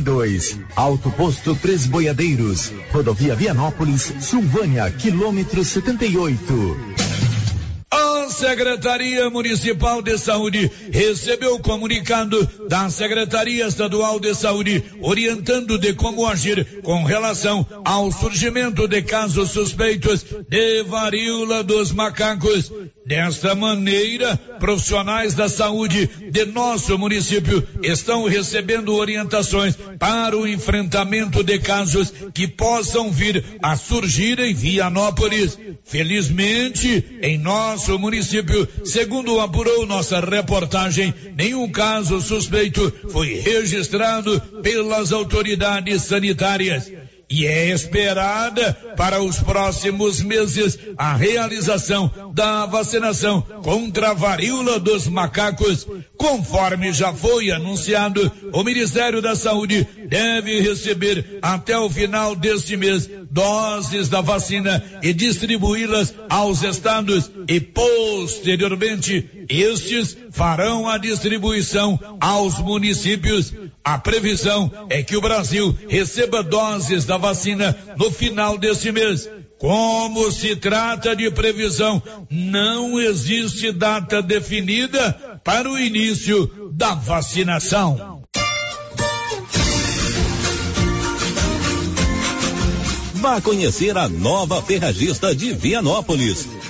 dois. Alto Posto Três Boiadeiros. Rodovia Vianópolis, Silvânia, quilômetro 78. A Secretaria Municipal de Saúde recebeu o comunicado da Secretaria Estadual de Saúde orientando de como agir com relação ao surgimento de casos suspeitos de varíola dos macacos. Desta maneira, profissionais da saúde de nosso município estão recebendo orientações para o enfrentamento de casos que possam vir a surgir em Vianópolis. Felizmente, em nosso município, segundo apurou nossa reportagem, nenhum caso suspeito foi registrado pelas autoridades sanitárias e é esperada para os próximos meses a realização da vacinação contra a varíola dos macacos. Conforme já foi anunciado, o Ministério da Saúde deve receber até o final deste mês doses da vacina e distribuí-las aos estados e posteriormente estes farão a distribuição aos municípios. A previsão é que o Brasil receba doses da vacina no final deste mês. Como se trata de previsão, não existe data definida para o início da vacinação. Vá conhecer a nova ferragista de Vianópolis.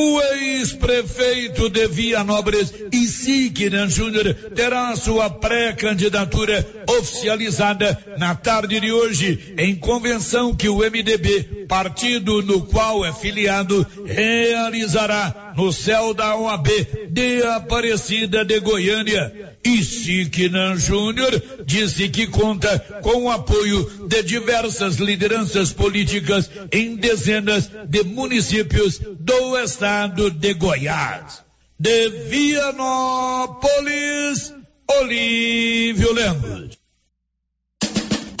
O ex-prefeito de Vianópolis, Isiquiran Júnior, terá sua pré-candidatura oficializada na tarde de hoje, em convenção que o MDB, partido no qual é filiado, realizará no céu da OAB de Aparecida de Goiânia. Isiquinan Júnior disse que conta com o apoio de diversas lideranças políticas em dezenas de municípios do estado de Goiás. De Vianópolis, Olívio Lemos.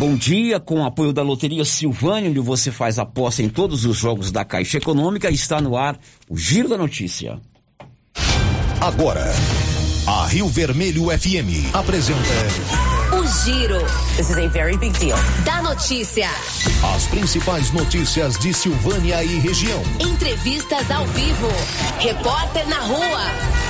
Bom dia, com o apoio da Loteria Silvânia, onde você faz aposta em todos os jogos da Caixa Econômica, está no ar o Giro da Notícia. Agora, a Rio Vermelho FM apresenta. O Giro. This is a very big deal. Da notícia. As principais notícias de Silvânia e região. Entrevistas ao vivo. Repórter na rua.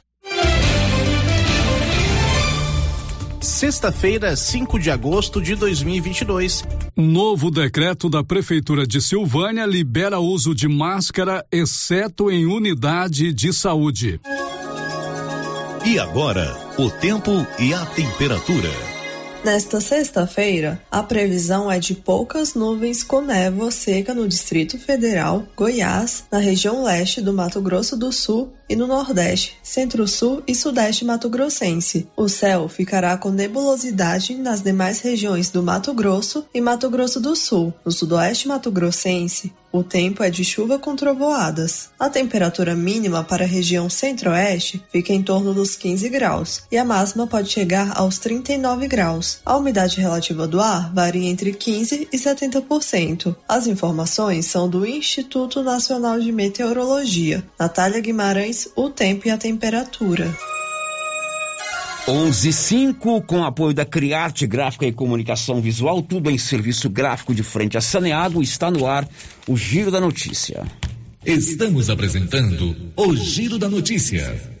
Sexta-feira, 5 de agosto de 2022. Novo decreto da Prefeitura de Silvânia libera uso de máscara, exceto em unidade de saúde. E agora, o tempo e a temperatura. Nesta sexta-feira, a previsão é de poucas nuvens com névoa seca no Distrito Federal, Goiás, na região leste do Mato Grosso do Sul e no Nordeste, Centro-Sul e Sudeste Mato-Grossense. O céu ficará com nebulosidade nas demais regiões do Mato Grosso e Mato Grosso do Sul. No Sudoeste Mato-Grossense, o tempo é de chuva com trovoadas. A temperatura mínima para a região centro-oeste fica em torno dos 15 graus e a máxima pode chegar aos 39 graus. A umidade relativa do ar varia entre 15 e 70%. As informações são do Instituto Nacional de Meteorologia. Natália Guimarães, o tempo e a temperatura. 115 com apoio da Criarte Gráfica e Comunicação Visual, tudo em serviço gráfico de frente a Saneado, está no ar o Giro da Notícia. Estamos apresentando o Giro da Notícia.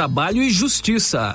Trabalho e Justiça.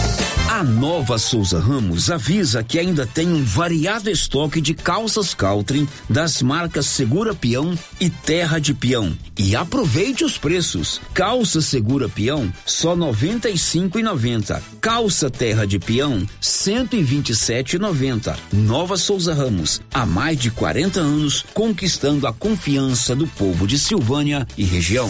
A Nova Souza Ramos avisa que ainda tem um variado estoque de calças Caltrim das marcas Segura Peão e Terra de Peão. E aproveite os preços. Calça Segura Peão só noventa e cinco e noventa. Calça Terra de Peão cento e vinte e sete e noventa. Nova Souza Ramos há mais de 40 anos conquistando a confiança do povo de Silvânia e região.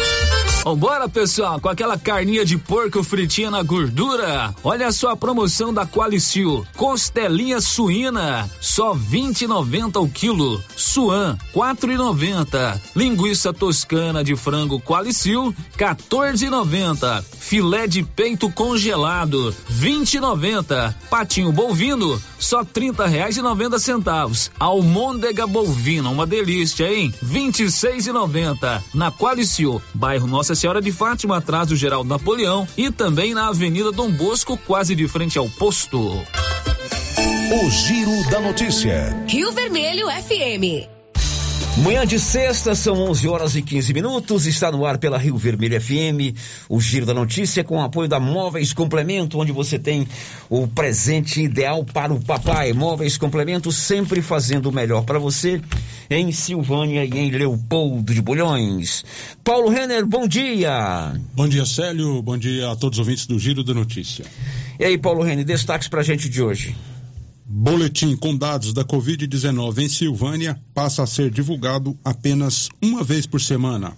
Vambora, pessoal, com aquela carninha de porco fritinha na gordura. Olha só a promoção da Qualicil. Costelinha suína, só 20,90 o quilo. Suan, 4,90. Linguiça toscana de frango Qualicil, 14,90. Filé de peito congelado, 20,90. Patinho bovino, só 30 reais e 90 centavos. Almôndega bovina, uma delícia, hein? 26,90. Na Qualicil, bairro Nossa Senhora de Fátima, atrás do Geraldo Napoleão e também na Avenida Dom Bosco, quase de frente ao posto. O Giro da Notícia. Rio Vermelho FM. Manhã de sexta, são 11 horas e 15 minutos. Está no ar pela Rio Vermelho FM, o Giro da Notícia, com o apoio da Móveis Complemento, onde você tem o presente ideal para o papai. Móveis Complemento, sempre fazendo o melhor para você, em Silvânia e em Leopoldo de Bulhões. Paulo Renner, bom dia. Bom dia, Célio. Bom dia a todos os ouvintes do Giro da Notícia. E aí, Paulo Renner, destaques para a gente de hoje. Boletim com dados da Covid-19 em Silvânia passa a ser divulgado apenas uma vez por semana.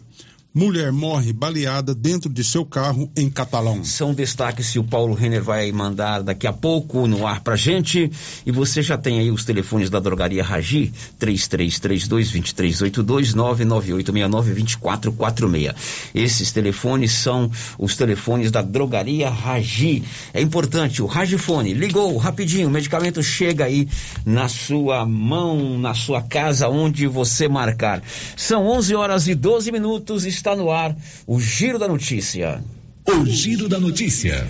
Mulher morre baleada dentro de seu carro em Catalão. São destaques que o Paulo Renner vai mandar daqui a pouco no ar pra gente. E você já tem aí os telefones da drogaria Ragi, 3332-2382, 99869-2446. Esses telefones são os telefones da drogaria Ragi. É importante, o Ragifone, ligou rapidinho, o medicamento chega aí na sua mão, na sua casa, onde você marcar. São 11 horas e 12 minutos, está no ar o Giro da Notícia. O Giro da Notícia.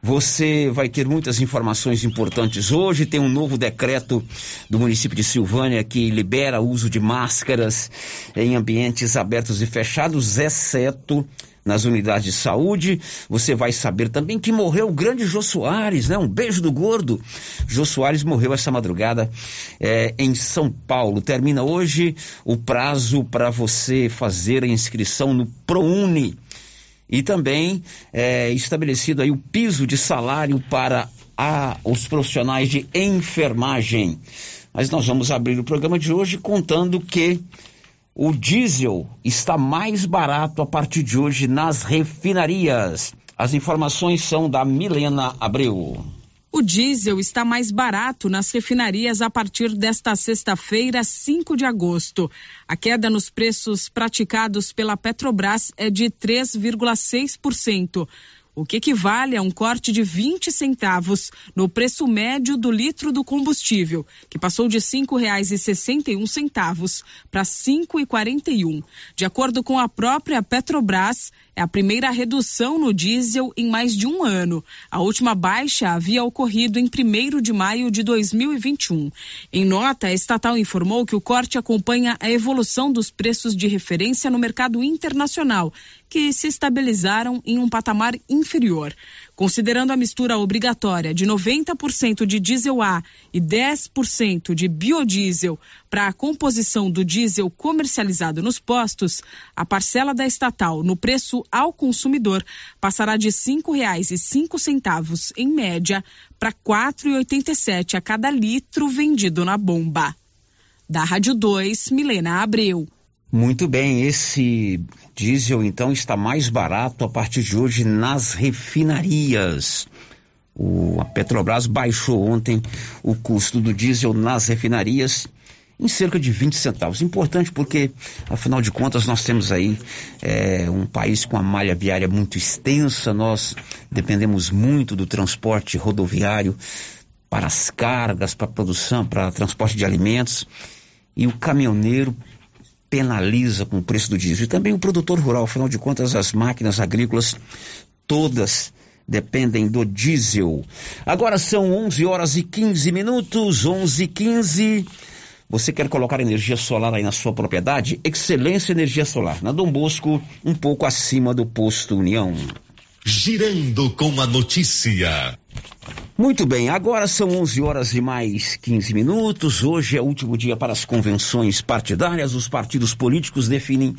Você vai ter muitas informações importantes hoje. Tem um novo decreto do município de Silvânia que libera o uso de máscaras em ambientes abertos e fechados, exceto nas unidades de saúde. Você vai saber também que morreu o grande Jô Soares, né? Um beijo do gordo. Jô Soares morreu essa madrugada é, em São Paulo. Termina hoje o prazo para você fazer a inscrição no ProUni. E também é estabelecido aí o piso de salário para a, os profissionais de enfermagem. Mas nós vamos abrir o programa de hoje contando que o diesel está mais barato a partir de hoje nas refinarias. As informações são da Milena Abreu. O diesel está mais barato nas refinarias a partir desta sexta-feira, 5 de agosto. A queda nos preços praticados pela Petrobras é de 3,6% o que equivale a um corte de 20 centavos no preço médio do litro do combustível, que passou de R$ 5,61 para R$ 5,41. De acordo com a própria Petrobras, é a primeira redução no diesel em mais de um ano. A última baixa havia ocorrido em 1 de maio de 2021. Em nota, a estatal informou que o corte acompanha a evolução dos preços de referência no mercado internacional, que se estabilizaram em um patamar inferior. Considerando a mistura obrigatória de 90% de diesel A e 10% de biodiesel para a composição do diesel comercializado nos postos, a parcela da estatal no preço ao consumidor passará de R$ 5,05 em média para R$ 4,87 a cada litro vendido na bomba. Da Rádio 2, Milena Abreu. Muito bem, esse diesel então está mais barato a partir de hoje nas refinarias. O, a Petrobras baixou ontem o custo do diesel nas refinarias em cerca de 20 centavos. Importante porque, afinal de contas, nós temos aí é, um país com a malha viária muito extensa, nós dependemos muito do transporte rodoviário para as cargas, para a produção, para transporte de alimentos. E o caminhoneiro penaliza com o preço do diesel. E também o produtor rural, afinal de contas, as máquinas agrícolas todas dependem do diesel. Agora são 11 horas e 15 minutos, 11 e 15. Você quer colocar energia solar aí na sua propriedade? Excelência Energia Solar, na Dom Bosco, um pouco acima do posto União. Girando com a notícia. Muito bem, agora são 11 horas e mais 15 minutos. Hoje é o último dia para as convenções partidárias. Os partidos políticos definem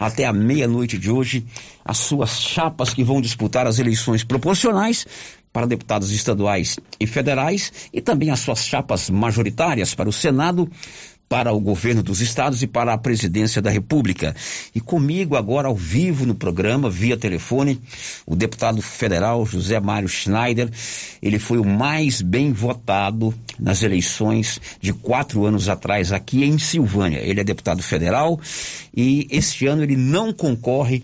até a meia-noite de hoje as suas chapas que vão disputar as eleições proporcionais para deputados estaduais e federais e também as suas chapas majoritárias para o Senado, para o governo dos estados e para a presidência da República. E comigo agora ao vivo no programa, via telefone, o deputado federal José Mário Schneider. Ele foi o mais bem votado nas eleições de quatro anos atrás aqui em Silvânia. Ele é deputado federal e este ano ele não concorre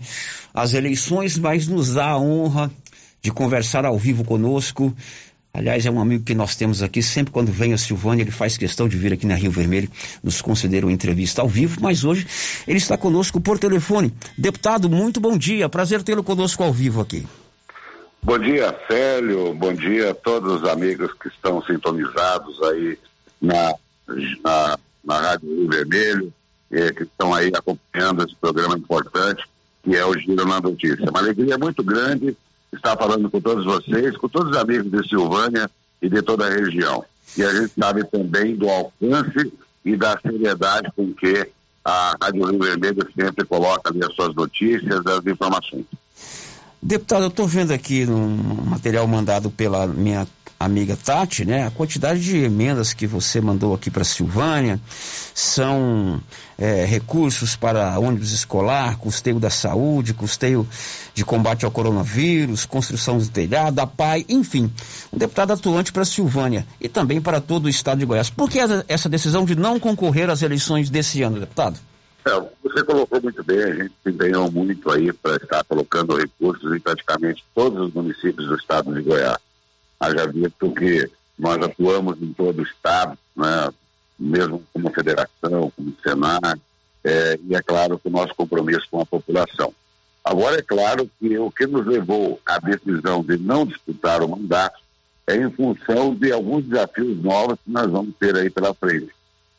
às eleições, mas nos dá a honra de conversar ao vivo conosco Aliás, é um amigo que nós temos aqui, sempre quando vem a Silvânia, ele faz questão de vir aqui na Rio Vermelho, nos conceder uma entrevista ao vivo, mas hoje ele está conosco por telefone. Deputado, muito bom dia, prazer tê-lo conosco ao vivo aqui. Bom dia, Célio, bom dia a todos os amigos que estão sintonizados aí na, na, na Rádio Rio Vermelho, eh, que estão aí acompanhando esse programa importante, que é o Giro na Notícia. Uma alegria muito grande estar falando com todos vocês, com todos os amigos de Silvânia e de toda a região. E a gente sabe também do alcance e da seriedade com que a Rádio Rio Vermelho sempre coloca ali as suas notícias, as informações. Deputado, eu estou vendo aqui no material mandado pela minha amiga Tati, né? A quantidade de emendas que você mandou aqui para Silvânia são é, recursos para ônibus escolar, custeio da saúde, custeio de combate ao coronavírus, construção do telhado, a PAI, enfim, um deputado atuante para Silvânia e também para todo o estado de Goiás. Por que essa decisão de não concorrer às eleições desse ano, deputado? É, você colocou muito bem, a gente se empenhou muito aí para estar colocando recursos em praticamente todos os municípios do estado de Goiás. Haja visto que nós atuamos em todo o estado, né, mesmo como federação, como Senar, é, e é claro que o nosso compromisso com a população. Agora, é claro que o que nos levou à decisão de não disputar o mandato é em função de alguns desafios novos que nós vamos ter aí pela frente.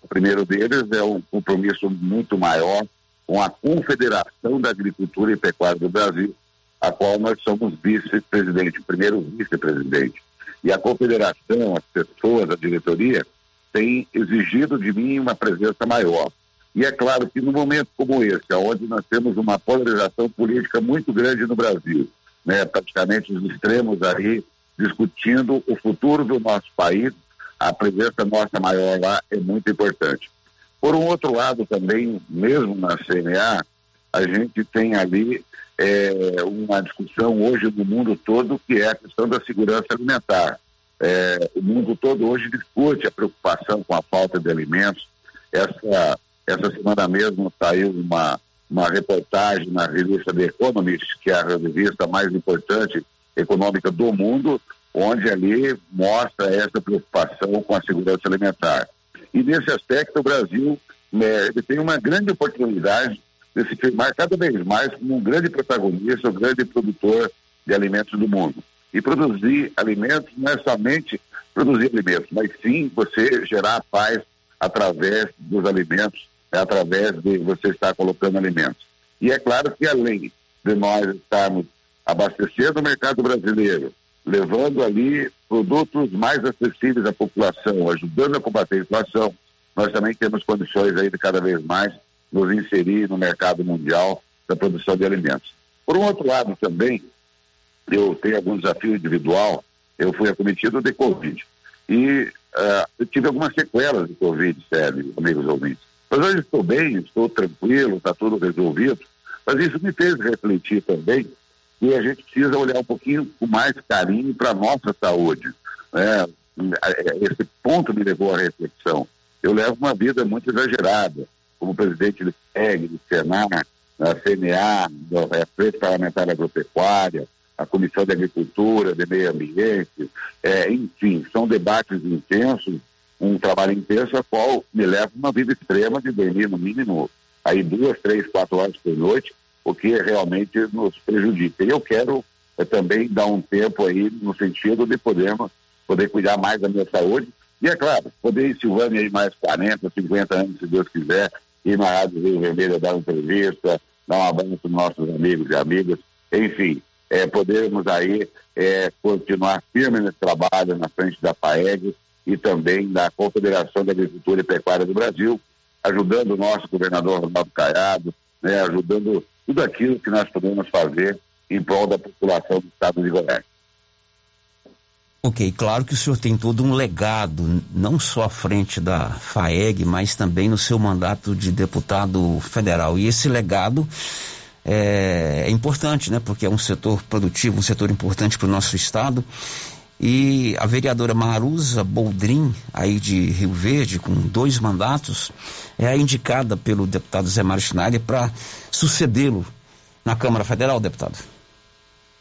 O primeiro deles é um compromisso muito maior com a Confederação da Agricultura e Pecuária do Brasil, a qual nós somos vice-presidente, primeiro vice-presidente. E a confederação, as pessoas, a diretoria, têm exigido de mim uma presença maior. E é claro que no momento como esse, onde nós temos uma polarização política muito grande no Brasil, né, praticamente os extremos aí discutindo o futuro do nosso país, a presença nossa maior lá é muito importante. Por um outro lado também, mesmo na CNA, a gente tem ali é, uma discussão hoje no mundo todo que é a questão da segurança alimentar. É, o mundo todo hoje discute a preocupação com a falta de alimentos. Essa, essa semana mesmo saiu uma, uma reportagem na revista The Economist, que é a revista mais importante econômica do mundo, onde ali mostra essa preocupação com a segurança alimentar. E nesse aspecto, o Brasil né, tem uma grande oportunidade de se firmar cada vez mais como um grande protagonista, um grande produtor de alimentos do mundo. E produzir alimentos não é somente produzir alimentos, mas sim você gerar paz através dos alimentos, é através de você estar colocando alimentos. E é claro que além de nós estarmos abastecendo o mercado brasileiro, levando ali produtos mais acessíveis à população, ajudando a combater a inflação, nós também temos condições aí de cada vez mais nos inserir no mercado mundial da produção de alimentos. Por um outro lado também, eu tenho algum desafio individual, eu fui acometido de Covid e uh, eu tive algumas sequelas de Covid, sério, amigos ouvintes. Mas hoje estou bem, estou tranquilo, está tudo resolvido, mas isso me fez refletir também que a gente precisa olhar um pouquinho com mais carinho para a nossa saúde. Né? Esse ponto me levou à reflexão. Eu levo uma vida muito exagerada, como presidente do PEG, do Senar, da CNA, da é, Frente Parlamentar Agropecuária, a Comissão de Agricultura, de Meio Ambiente, é, enfim, são debates intensos, um trabalho intenso, a qual me leva uma vida extrema de dormir no mínimo aí duas, três, quatro horas por noite, o que realmente nos prejudica. E eu quero é, também dar um tempo aí no sentido de podermos poder cuidar mais da minha saúde e é claro, poder Silvânia aí mais 40, 50 anos, se Deus quiser, ir na Rádio Rio Vermelho dar uma entrevista, dar um abraço para nossos amigos e amigas, enfim, é, podermos aí é, continuar firme nesse trabalho na frente da FAEG e também da Confederação de Agricultura e Pecuária do Brasil, ajudando o nosso governador Ronaldo Caiado, né, ajudando tudo aquilo que nós podemos fazer em prol da população do estado de Goiás. Ok, claro que o senhor tem todo um legado, não só à frente da FAEG, mas também no seu mandato de deputado federal. E esse legado é, é importante, né? Porque é um setor produtivo, um setor importante para o nosso estado. E a vereadora Marusa Boldrin, aí de Rio Verde, com dois mandatos, é a indicada pelo deputado Zé Mário Schneider para sucedê-lo na Câmara Federal, deputado.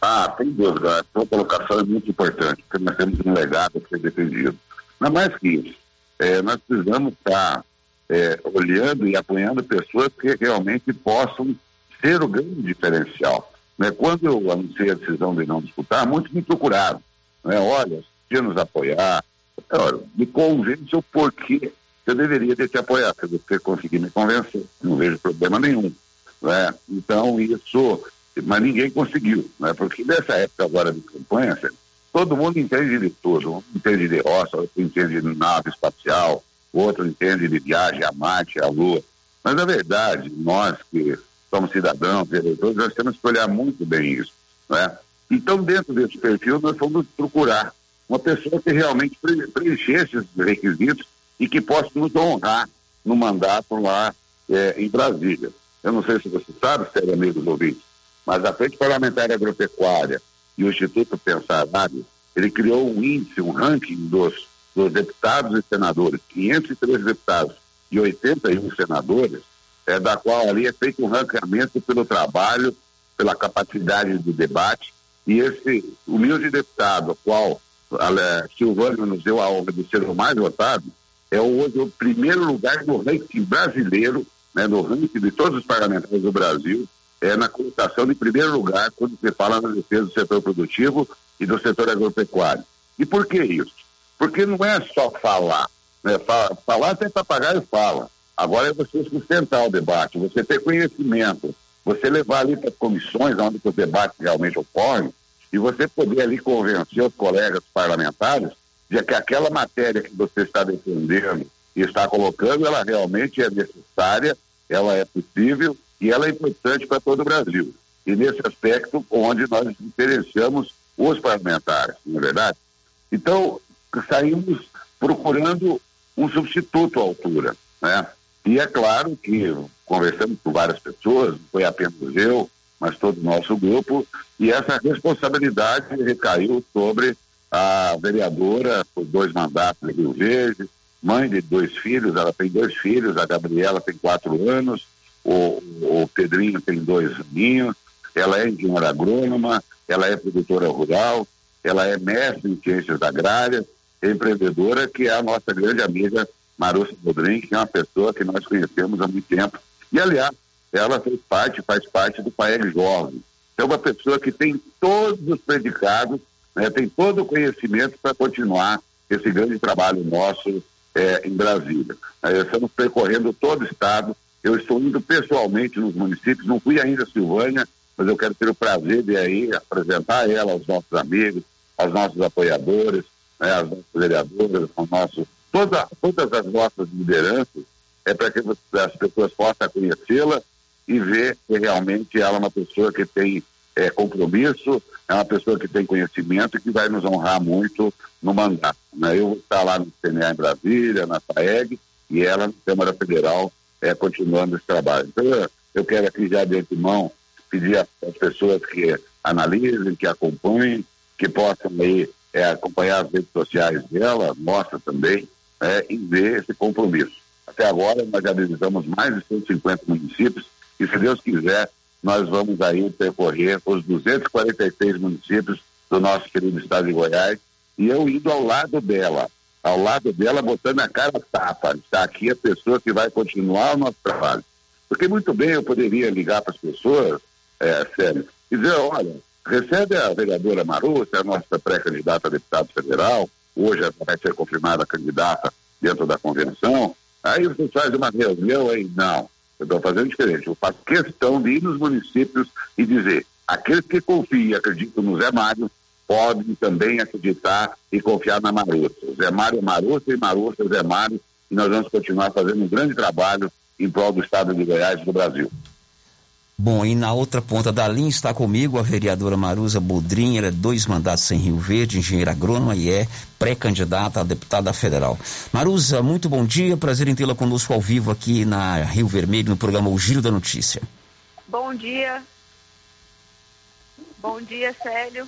Ah, sem dúvida. A sua colocação é muito importante, porque nós temos um legado a ser defendido. Não é mais que isso. É, nós precisamos estar é, olhando e apoiando pessoas que realmente possam ser o grande diferencial. Né? Quando eu anunciei a decisão de não disputar, muitos me procuraram. Né? Olha, se nos apoiar, olha, me convence o porquê eu deveria ter te apoiado. Se você conseguir me convencer, não vejo problema nenhum. Né? Então, isso mas ninguém conseguiu, né? porque nessa época agora de campanha, todo mundo entende de tudo, um entende de roça, outro entende de nave espacial, outro entende de viagem a Marte, à Lua. Mas, na verdade, nós que somos cidadãos, eleitores, nós temos que olhar muito bem isso. Né? Então, dentro desse perfil, nós fomos procurar uma pessoa que realmente preenchesse esses requisitos e que possa nos honrar no mandato lá é, em Brasília. Eu não sei se você sabe, sério, amigos ouvintes, mas a Frente Parlamentar Agropecuária e o Instituto Pensarário, ele criou um índice, um ranking dos, dos deputados e senadores, 503 deputados e 81 senadores, é, da qual ali é feito um ranqueamento pelo trabalho, pela capacidade de debate, e esse humilde deputado, ao qual a Silvânia nos deu a honra de ser o mais votado, é hoje o primeiro lugar no ranking brasileiro, né, no ranking de todos os parlamentares do Brasil, é na colocação de primeiro lugar quando se fala na defesa do setor produtivo e do setor agropecuário. E por que isso? Porque não é só falar. Né? Falar, falar até papagaio fala. Agora é você sustentar o debate, você ter conhecimento, você levar ali para comissões onde os debates realmente ocorrem e você poder ali convencer os colegas parlamentares de que aquela matéria que você está defendendo e está colocando, ela realmente é necessária, ela é possível e ela é importante para todo o Brasil. E nesse aspecto, onde nós diferenciamos os parlamentares, não é verdade? Então, saímos procurando um substituto à altura, né? E é claro que conversamos com várias pessoas, não foi apenas eu, mas todo o nosso grupo, e essa responsabilidade recaiu sobre a vereadora por dois mandatos de Rio Verde, mãe de dois filhos, ela tem dois filhos, a Gabriela tem quatro anos, o, o Pedrinho tem dois aninhos, ela é engenheira agrônoma, ela é produtora rural, ela é mestre em ciências agrárias, empreendedora, que é a nossa grande amiga Marussa Bodrin, que é uma pessoa que nós conhecemos há muito tempo. E, aliás, ela fez parte, faz parte do Pael Jovem. É uma pessoa que tem todos os predicados, né, tem todo o conhecimento para continuar esse grande trabalho nosso é, em Brasília. Nós estamos percorrendo todo o estado, eu estou indo pessoalmente nos municípios, não fui ainda a Silvânia, mas eu quero ter o prazer de aí apresentar ela aos nossos amigos, aos nossos apoiadores, né, às nossas vereadoras, aos nossos, toda, todas as nossas lideranças, é para que as pessoas possam conhecê-la e ver que realmente ela é uma pessoa que tem é, compromisso, é uma pessoa que tem conhecimento e que vai nos honrar muito no mandato. Né? Eu estar lá no CNA em Brasília, na FAEG, e ela na Câmara Federal é, continuando esse trabalho. Então, eu, eu quero aqui já de antemão pedir às pessoas que analisem, que acompanhem, que possam aí é, acompanhar as redes sociais dela, mostra também, é, e ver esse compromisso. Até agora, nós já visitamos mais de 150 municípios e, se Deus quiser, nós vamos aí percorrer os 246 municípios do nosso querido estado de Goiás e eu indo ao lado dela, ao lado dela, botando a cara tapa. Está aqui a pessoa que vai continuar o nosso trabalho. Porque muito bem eu poderia ligar para as pessoas, é, sério, e dizer, olha, recebe a vereadora Marussa, a nossa pré-candidata a deputado federal, hoje ela vai ser confirmada candidata dentro da convenção, aí você faz uma reunião aí, não, eu estou fazendo diferente, eu faço questão de ir nos municípios e dizer, aqueles que confiam e acreditam no Zé Mário, podem também acreditar e confiar na Marussa. Zé Mário é Marussa e Marussa é Zé Mário, e nós vamos continuar fazendo um grande trabalho em prol do Estado de Goiás e do Brasil. Bom, e na outra ponta da linha está comigo a vereadora Marusa Bodrin, ela é dois mandatos em Rio Verde, engenheira agrônoma e é pré-candidata a deputada federal. Marusa, muito bom dia, prazer em tê-la conosco ao vivo aqui na Rio Vermelho, no programa O Giro da Notícia. Bom dia. Bom dia, Célio.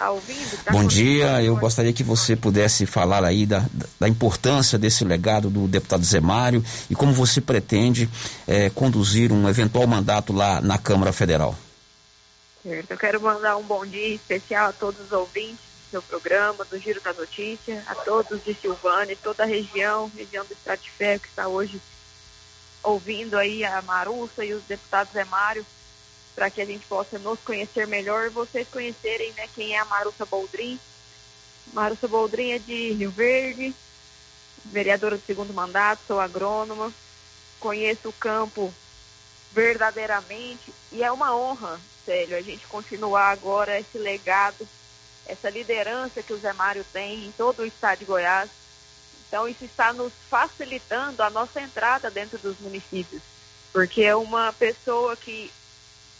Tá ouvindo? Tá Bom dia, eu gostaria que você pudesse falar aí da, da importância desse legado do deputado Zé Mário e como você pretende é, conduzir um eventual mandato lá na Câmara Federal. Certo, eu quero mandar um bom dia especial a todos os ouvintes do seu programa, do Giro da Notícia, a todos de Silvânia, toda a região, região do Estado de Ferro que está hoje ouvindo aí a Marussa e os deputados Zé Mário para que a gente possa nos conhecer melhor vocês conhecerem né, quem é a Marussa Boldrin. Marussa Boldrin é de Rio Verde, vereadora do segundo mandato, sou agrônoma, conheço o campo verdadeiramente e é uma honra, sério, a gente continuar agora esse legado, essa liderança que o Zé Mário tem em todo o estado de Goiás. Então isso está nos facilitando a nossa entrada dentro dos municípios, porque é uma pessoa que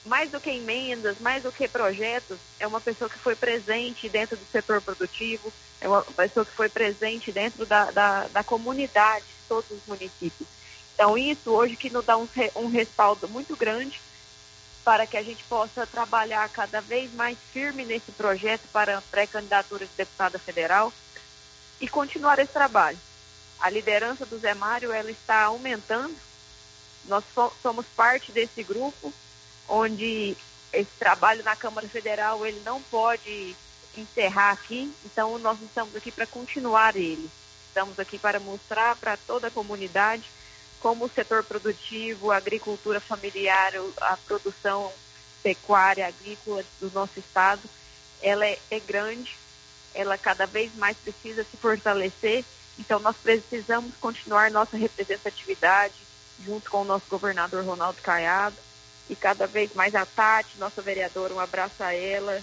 mais do que emendas, mais do que projetos, é uma pessoa que foi presente dentro do setor produtivo, é uma pessoa que foi presente dentro da, da, da comunidade de todos os municípios. Então, isso hoje que nos dá um, um respaldo muito grande para que a gente possa trabalhar cada vez mais firme nesse projeto para pré-candidatura de deputada federal e continuar esse trabalho. A liderança do Zé Mário, ela está aumentando, nós somos parte desse grupo, onde esse trabalho na Câmara Federal ele não pode encerrar aqui, então nós estamos aqui para continuar ele. Estamos aqui para mostrar para toda a comunidade como o setor produtivo, a agricultura familiar, a produção pecuária, agrícola do nosso estado, ela é, é grande, ela cada vez mais precisa se fortalecer, então nós precisamos continuar nossa representatividade junto com o nosso governador Ronaldo Caiado, e cada vez mais a Tati, nossa vereadora, um abraço a ela,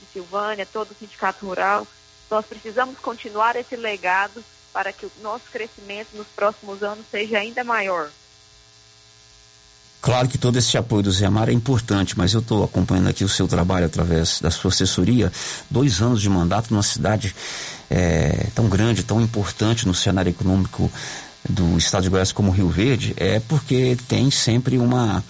de Silvânia, todo o Sindicato Rural. Nós precisamos continuar esse legado para que o nosso crescimento nos próximos anos seja ainda maior. Claro que todo esse apoio do Zé Mar é importante, mas eu estou acompanhando aqui o seu trabalho através da sua assessoria. Dois anos de mandato numa cidade é, tão grande, tão importante no cenário econômico do estado de Goiás como Rio Verde, é porque tem sempre uma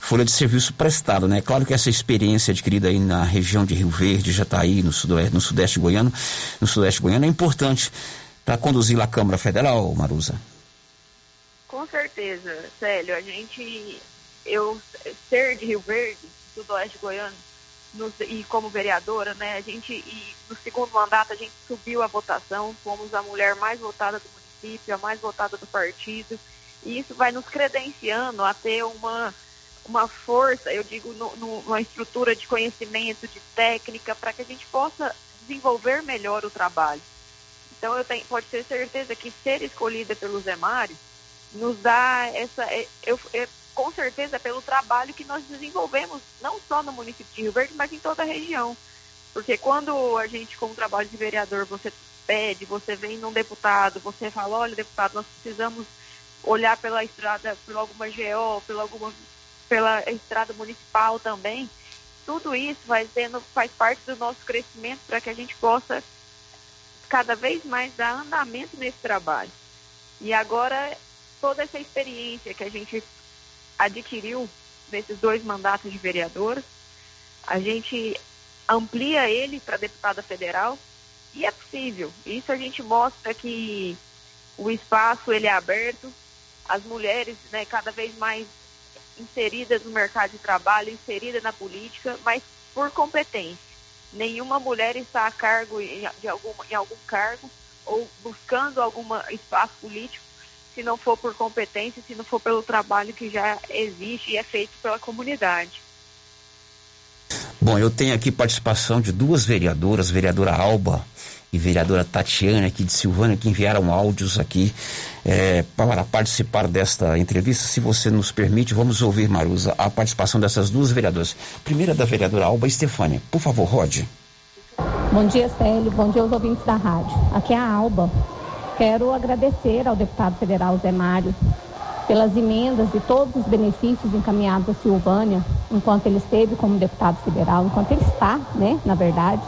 folha de serviço prestado, né? Claro que essa experiência adquirida aí na região de Rio Verde, já está aí no sudoeste, no sudeste goiano, no sudeste goiano é importante para conduzir a Câmara Federal, Marusa. Com certeza, Célio, a gente, eu ser de Rio Verde, sudoeste goiano, no, e como vereadora, né, a gente, e no segundo mandato a gente subiu a votação, fomos a mulher mais votada do município, a mais votada do partido, e isso vai nos credenciando a ter uma uma força, eu digo, no, no, numa estrutura de conhecimento, de técnica, para que a gente possa desenvolver melhor o trabalho. Então, eu tenho, pode ter certeza que ser escolhida pelo Zé Mário nos dá essa. É, eu, é, com certeza pelo trabalho que nós desenvolvemos, não só no município de Rio Verde, mas em toda a região. Porque quando a gente, com o trabalho de vereador, você pede, você vem num deputado, você fala, olha, deputado, nós precisamos olhar pela estrada, por alguma GO, pela alguma pela estrada municipal também. Tudo isso vai sendo, faz parte do nosso crescimento para que a gente possa cada vez mais dar andamento nesse trabalho. E agora, toda essa experiência que a gente adquiriu nesses dois mandatos de vereador, a gente amplia ele para deputada federal e é possível. Isso a gente mostra que o espaço ele é aberto, as mulheres né, cada vez mais inseridas no mercado de trabalho, inseridas na política, mas por competência. Nenhuma mulher está a cargo de algum, em algum cargo ou buscando algum espaço político se não for por competência, se não for pelo trabalho que já existe e é feito pela comunidade. Bom, eu tenho aqui participação de duas vereadoras, vereadora Alba e vereadora Tatiana aqui de Silvânia, que enviaram áudios aqui é, para participar desta entrevista. Se você nos permite, vamos ouvir, Marusa, a participação dessas duas vereadoras. Primeira da vereadora Alba Estefânia. Por favor, Rod. Bom dia, Célio. Bom dia aos ouvintes da rádio. Aqui é a Alba. Quero agradecer ao deputado federal Zé Mário pelas emendas e todos os benefícios encaminhados a Silvânia, enquanto ele esteve como deputado federal, enquanto ele está, né, na verdade,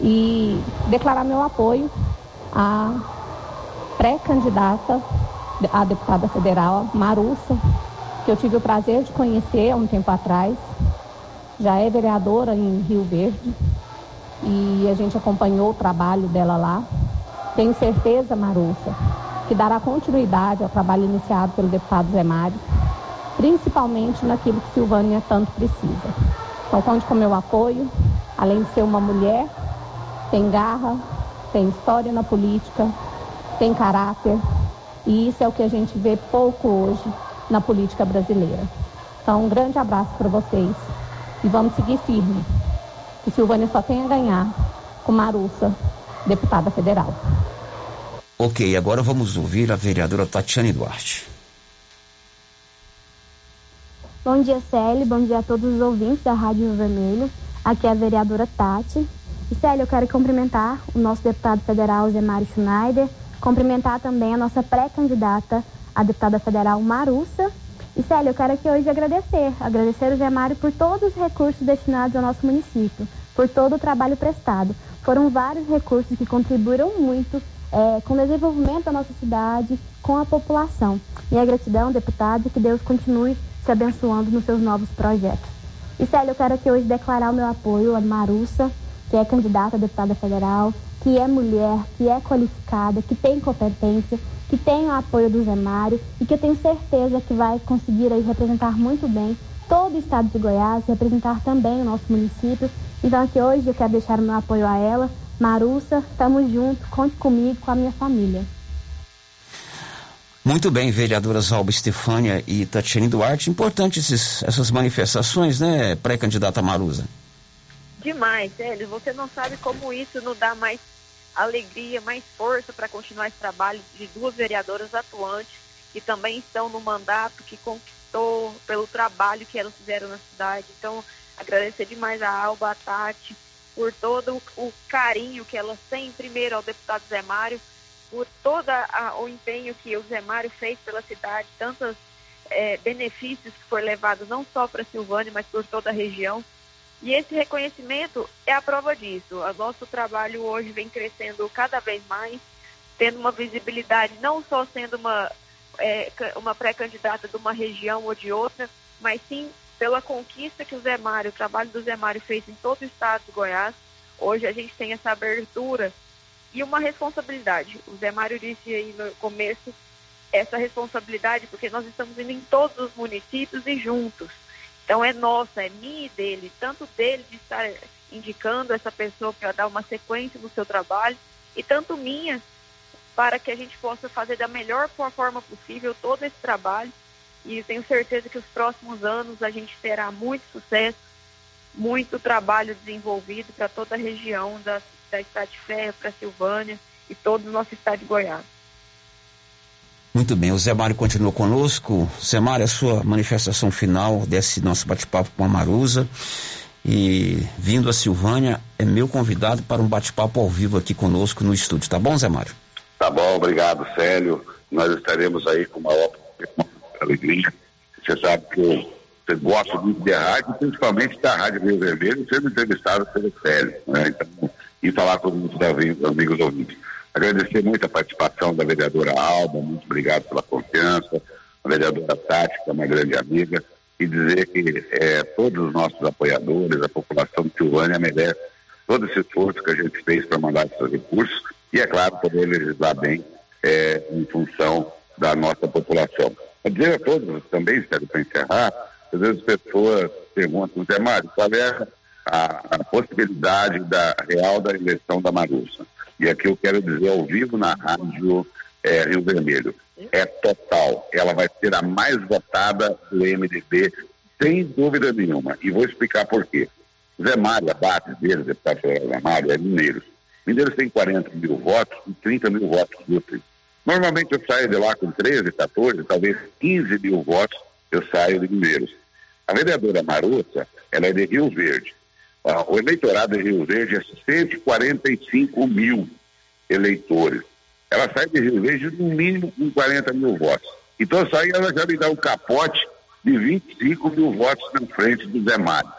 e declarar meu apoio à pré-candidata a deputada federal, Marussa, que eu tive o prazer de conhecer há um tempo atrás, já é vereadora em Rio Verde, e a gente acompanhou o trabalho dela lá. Tenho certeza, Marussa, que dará continuidade ao trabalho iniciado pelo deputado Zé Mário, principalmente naquilo que Silvânia tanto precisa. Então, conte com meu apoio, além de ser uma mulher, tem garra, tem história na política, tem caráter, e isso é o que a gente vê pouco hoje na política brasileira. Então, um grande abraço para vocês e vamos seguir firme. Que Silvânia só tem a ganhar com Marussa, deputada federal. Ok, agora vamos ouvir a vereadora Tatiane Duarte. Bom dia, Célio. Bom dia a todos os ouvintes da Rádio Vermelho. Aqui é a vereadora Tati. E, eu quero cumprimentar o nosso deputado federal, Zé Mário Schneider, cumprimentar também a nossa pré-candidata, a deputada federal Marussa. E, Célio, eu quero aqui hoje agradecer, agradecer o Zé Mário por todos os recursos destinados ao nosso município, por todo o trabalho prestado. Foram vários recursos que contribuíram muito é, com o desenvolvimento da nossa cidade, com a população. Minha gratidão, deputado, que Deus continue se abençoando nos seus novos projetos. E Célio, eu quero aqui hoje declarar o meu apoio a Marussa, que é candidata a deputada federal, que é mulher, que é qualificada, que tem competência, que tem o apoio do Zé e que eu tenho certeza que vai conseguir aí representar muito bem todo o estado de Goiás, representar também o nosso município. Então aqui hoje eu quero deixar o meu apoio a ela, Marussa, estamos juntos, conte comigo, com a minha família. Muito bem, vereadoras Alba Estefânia e Tatiane Duarte. Importante esses, essas manifestações, né, pré-candidata Marusa? Demais, Célio. Você não sabe como isso nos dá mais alegria, mais força para continuar esse trabalho de duas vereadoras atuantes que também estão no mandato que conquistou pelo trabalho que elas fizeram na cidade. Então, agradecer demais a Alba, a Tati, por todo o carinho que elas têm, primeiro ao deputado Zé Mário, por todo o empenho que o Zé Mário fez pela cidade, tantos é, benefícios que foram levados não só para Silvânia, mas por toda a região. E esse reconhecimento é a prova disso. O nosso trabalho hoje vem crescendo cada vez mais, tendo uma visibilidade, não só sendo uma, é, uma pré-candidata de uma região ou de outra, mas sim pela conquista que o Zé Mário, o trabalho do Zé Mário fez em todo o estado de Goiás. Hoje a gente tem essa abertura e uma responsabilidade. O Zé Mário disse aí no começo essa responsabilidade, porque nós estamos indo em todos os municípios e juntos. Então é nossa, é minha e dele, tanto dele de estar indicando essa pessoa para dar uma sequência no seu trabalho, e tanto minha, para que a gente possa fazer da melhor forma possível todo esse trabalho e tenho certeza que os próximos anos a gente terá muito sucesso, muito trabalho desenvolvido para toda a região da, da Estado de Ferro, para Silvânia e todo o nosso estado de Goiás. Muito bem, o Zé Mário continua conosco. Zé Mário, a sua manifestação final desse nosso bate-papo com a Marusa. E vindo a Silvânia, é meu convidado para um bate-papo ao vivo aqui conosco no estúdio. Tá bom, Zé Mário? Tá bom, obrigado, Célio. Nós estaremos aí com uma alegria. Você sabe que eu, gosto muito de rádio, principalmente da Rádio Rio Vermelho, sendo entrevistado pelo Célio. Né? Então, e falar com os amigos ouvintes. Agradecer muito a participação da vereadora Alba, muito obrigado pela confiança, a vereadora Tati, que é uma grande amiga, e dizer que é, todos os nossos apoiadores, a população de Silvânia merece todo esse esforço que a gente fez para mandar esses recursos e, é claro, poder legislar bem é, em função da nossa população. A dizer a todos também, espero para encerrar, às vezes as pessoas perguntam, Zé Mário, qual é a, a possibilidade da real da eleição da Marussa? E aqui eu quero dizer ao vivo na rádio é, Rio Vermelho. É total. Ela vai ser a mais votada do MDB, sem dúvida nenhuma. E vou explicar por quê. Zé Mário, base dele, deputado federal Zé Mário, é Mineiros. Mineiros tem 40 mil votos e 30 mil votos úteis. Normalmente eu saio de lá com 13, 14, talvez 15 mil votos, eu saio de Mineiros. A vereadora Marussa, ela é de Rio Verde. Ah, o eleitorado de Rio Verde é 145 mil eleitores. Ela sai de Rio Verde no mínimo com 40 mil votos. Então só aí ela já me dá um capote de 25 mil votos na frente do Zé Mário.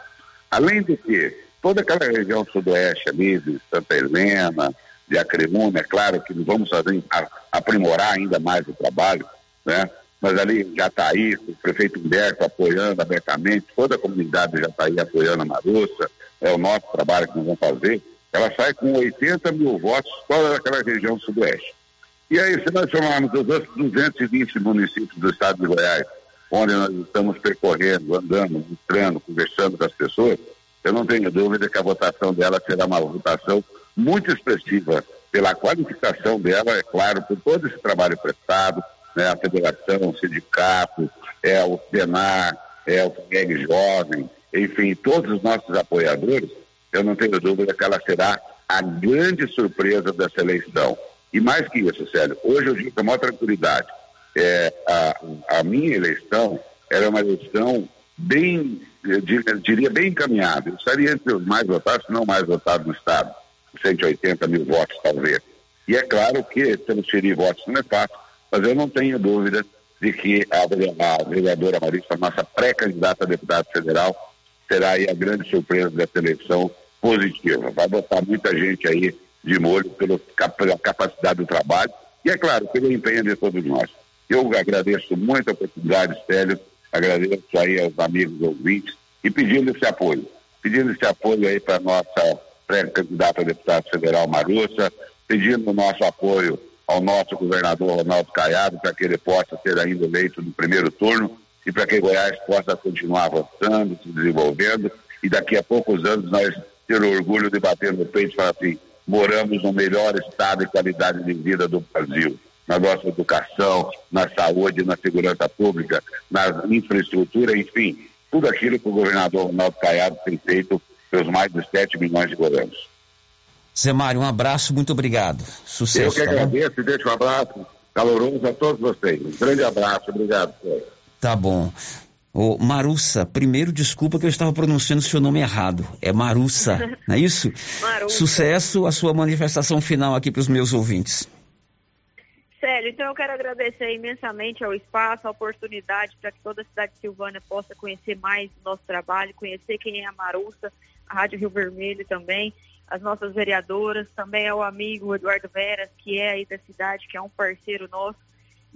Além do que, toda aquela região sudoeste ali, de Santa Helena, de Acremona, é claro que vamos fazer, aprimorar ainda mais o trabalho, né? mas ali já está aí, o prefeito Humberto apoiando abertamente, toda a comunidade já está aí apoiando a Marussa, é o nosso trabalho que nós vamos fazer, ela sai com 80 mil votos só daquela região sudoeste. E aí, se nós chamarmos os outros 220 municípios do estado de Goiás, onde nós estamos percorrendo, andando, mostrando, conversando com as pessoas, eu não tenho dúvida que a votação dela será uma votação muito expressiva pela qualificação dela, é claro, por todo esse trabalho prestado, né, a federação, o sindicato, é o Senar, é o FEG Jovem, enfim, todos os nossos apoiadores, eu não tenho dúvida que ela será a grande surpresa dessa eleição. E mais que isso, Célio, hoje eu digo com a maior tranquilidade, é, a, a minha eleição era uma eleição bem, eu diria, bem encaminhada. Eu estaria entre os mais votados, se não mais votados no Estado, 180 mil votos, talvez. E é claro que transferir votos não é fácil, mas eu não tenho dúvida de que a, vereadora Marisa, nossa pré-candidata a deputada federal, será aí a grande surpresa dessa eleição positiva. Vai botar muita gente aí de molho pela capacidade do trabalho e, é claro, pelo empenho de todos nós. Eu agradeço muito a oportunidade, Célio, agradeço aí aos amigos ouvintes e pedindo esse apoio. Pedindo esse apoio aí para a nossa pré-candidata a deputado federal Marussa, pedindo o nosso apoio ao nosso governador Ronaldo Caiado para que ele possa ser ainda eleito no primeiro turno e para que Goiás possa continuar avançando, se desenvolvendo e daqui a poucos anos nós ter o orgulho de bater no peito e falar assim, moramos no melhor estado e qualidade de vida do Brasil, na nossa educação, na saúde, na segurança pública, na infraestrutura, enfim, tudo aquilo que o governador Ronaldo Caiado tem feito pelos mais de 7 milhões de goianos. Zé Mário, um abraço, muito obrigado. Sucesso. Eu que tá agradeço e deixo um abraço caloroso a todos vocês. Um grande abraço, obrigado. Senhor. Tá bom. Ô, Marussa, primeiro desculpa que eu estava pronunciando seu nome errado. É Marussa, não é isso? Marussa. Sucesso a sua manifestação final aqui para os meus ouvintes. Célio, então eu quero agradecer imensamente ao espaço, a oportunidade para que toda a cidade de Silvânia possa conhecer mais o nosso trabalho, conhecer quem é a Marussa, a Rádio Rio Vermelho também, as nossas vereadoras, também ao amigo Eduardo Veras, que é aí da cidade, que é um parceiro nosso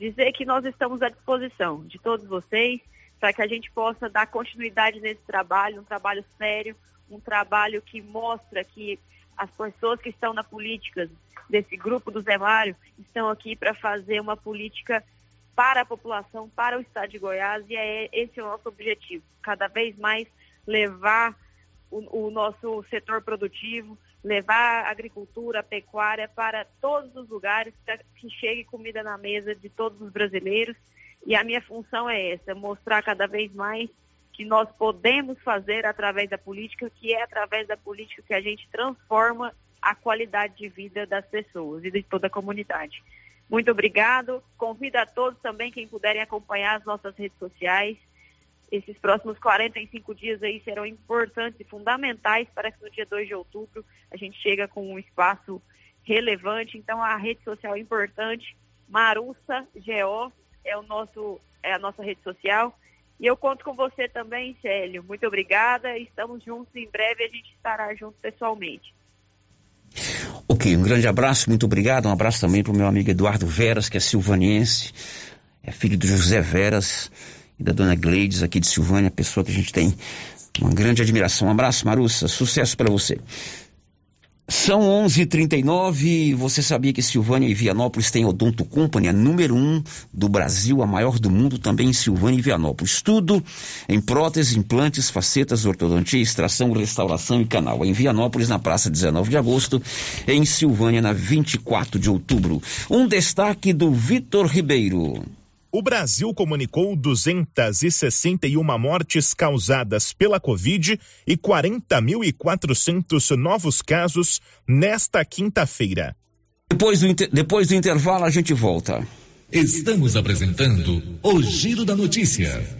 dizer que nós estamos à disposição de todos vocês para que a gente possa dar continuidade nesse trabalho, um trabalho sério, um trabalho que mostra que as pessoas que estão na política desse grupo do Zé Mário estão aqui para fazer uma política para a população, para o estado de Goiás, e é esse o nosso objetivo, cada vez mais levar o, o nosso setor produtivo, levar a agricultura, pecuária para todos os lugares, para que chegue comida na mesa de todos os brasileiros. E a minha função é essa, mostrar cada vez mais que nós podemos fazer através da política, que é através da política que a gente transforma a qualidade de vida das pessoas e de toda a comunidade. Muito obrigado. Convido a todos também, quem puderem acompanhar as nossas redes sociais. Esses próximos 45 dias aí serão importantes e fundamentais para que no dia 2 de outubro a gente chegue com um espaço relevante. Então a rede social é importante. Marussa GO é o nosso é a nossa rede social. E eu conto com você também, Célio. Muito obrigada. Estamos juntos. Em breve a gente estará junto pessoalmente. Ok, um grande abraço, muito obrigado. Um abraço também para o meu amigo Eduardo Veras, que é silvaniense, é filho do José Veras e da dona Gleides aqui de Silvânia, pessoa que a gente tem uma grande admiração. Um abraço, Marussa, sucesso para você. São 11:39. Você sabia que Silvânia e Vianópolis têm Odonto Company, a número um do Brasil, a maior do mundo, também em Silvânia e Vianópolis. Tudo em próteses, implantes, facetas, ortodontia, extração, restauração e canal. Em Vianópolis, na praça 19 de agosto, em Silvânia, na 24 de outubro. Um destaque do Vitor Ribeiro. O Brasil comunicou 261 mortes causadas pela Covid e 40.400 novos casos nesta quinta-feira. Depois do, depois do intervalo, a gente volta. Estamos apresentando o Giro da Notícia.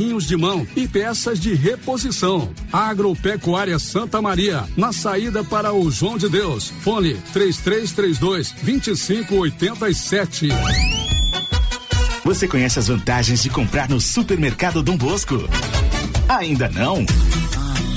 de mão e peças de reposição. Agropecuária Santa Maria, na saída para o João de Deus. Fone 3332 2587. Você conhece as vantagens de comprar no supermercado Dom Bosco? Ainda não?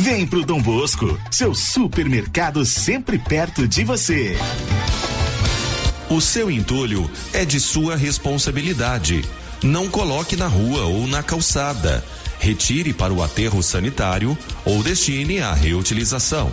Vem pro Dom Bosco, seu supermercado sempre perto de você. O seu entulho é de sua responsabilidade. Não coloque na rua ou na calçada. Retire para o aterro sanitário ou destine à reutilização.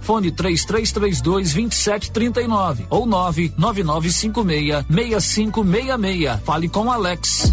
fone 3332 2739 ou 99956 6566. Fale com Alex.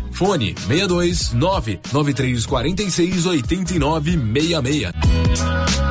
Fone 62 99346 8966.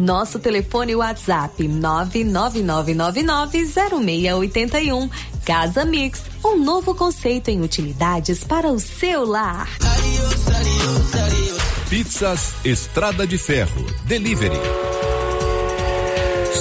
Nosso telefone WhatsApp 999990681. Casa Mix, um novo conceito em utilidades para o seu lar. Pizzas Estrada de Ferro. Delivery.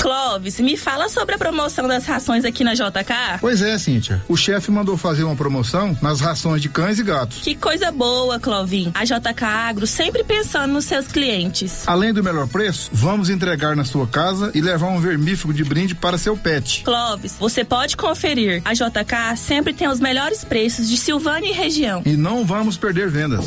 Clóvis, me fala sobre a promoção das rações aqui na JK. Pois é, Cíntia. O chefe mandou fazer uma promoção nas rações de cães e gatos. Que coisa boa, Clovin. A JK Agro sempre pensando nos seus clientes. Além do melhor preço, vamos entregar na sua casa e levar um vermífugo de brinde para seu pet. Clóvis, você pode conferir. A JK sempre tem os melhores preços de Silvânia e região. E não vamos perder vendas.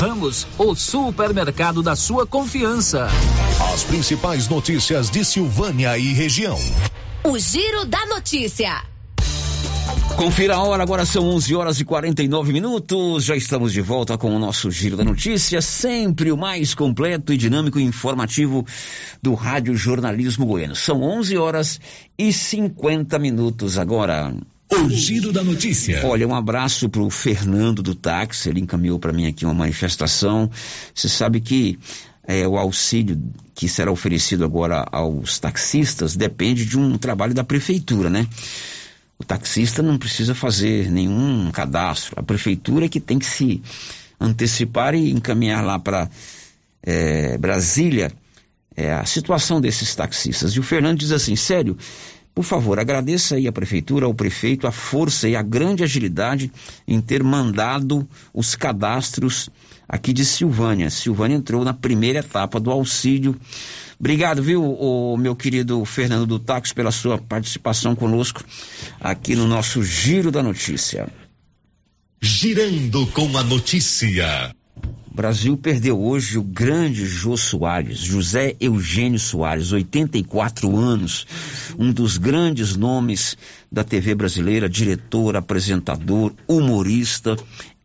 Ramos, o supermercado da sua confiança. As principais notícias de Silvânia e região. O Giro da Notícia. Confira a hora, agora são 11 horas e 49 minutos. Já estamos de volta com o nosso Giro da Notícia, sempre o mais completo e dinâmico e informativo do Rádio Jornalismo Goiano. São 11 horas e 50 minutos agora. O Giro da Notícia. Olha, um abraço pro Fernando do táxi, ele encaminhou para mim aqui uma manifestação. Você sabe que é, o auxílio que será oferecido agora aos taxistas depende de um trabalho da prefeitura, né? O taxista não precisa fazer nenhum cadastro. A prefeitura é que tem que se antecipar e encaminhar lá para é, Brasília é, a situação desses taxistas. E o Fernando diz assim: sério, por favor, agradeça aí à prefeitura, ao prefeito, a força e a grande agilidade em ter mandado os cadastros aqui de Silvânia. Silvânia entrou na primeira etapa do auxílio. Obrigado, viu, o meu querido Fernando do pela sua participação conosco aqui no nosso Giro da Notícia. Girando com a notícia. Brasil perdeu hoje o grande Jô Soares, José Eugênio Soares, 84 anos, um dos grandes nomes da TV brasileira, diretor, apresentador, humorista,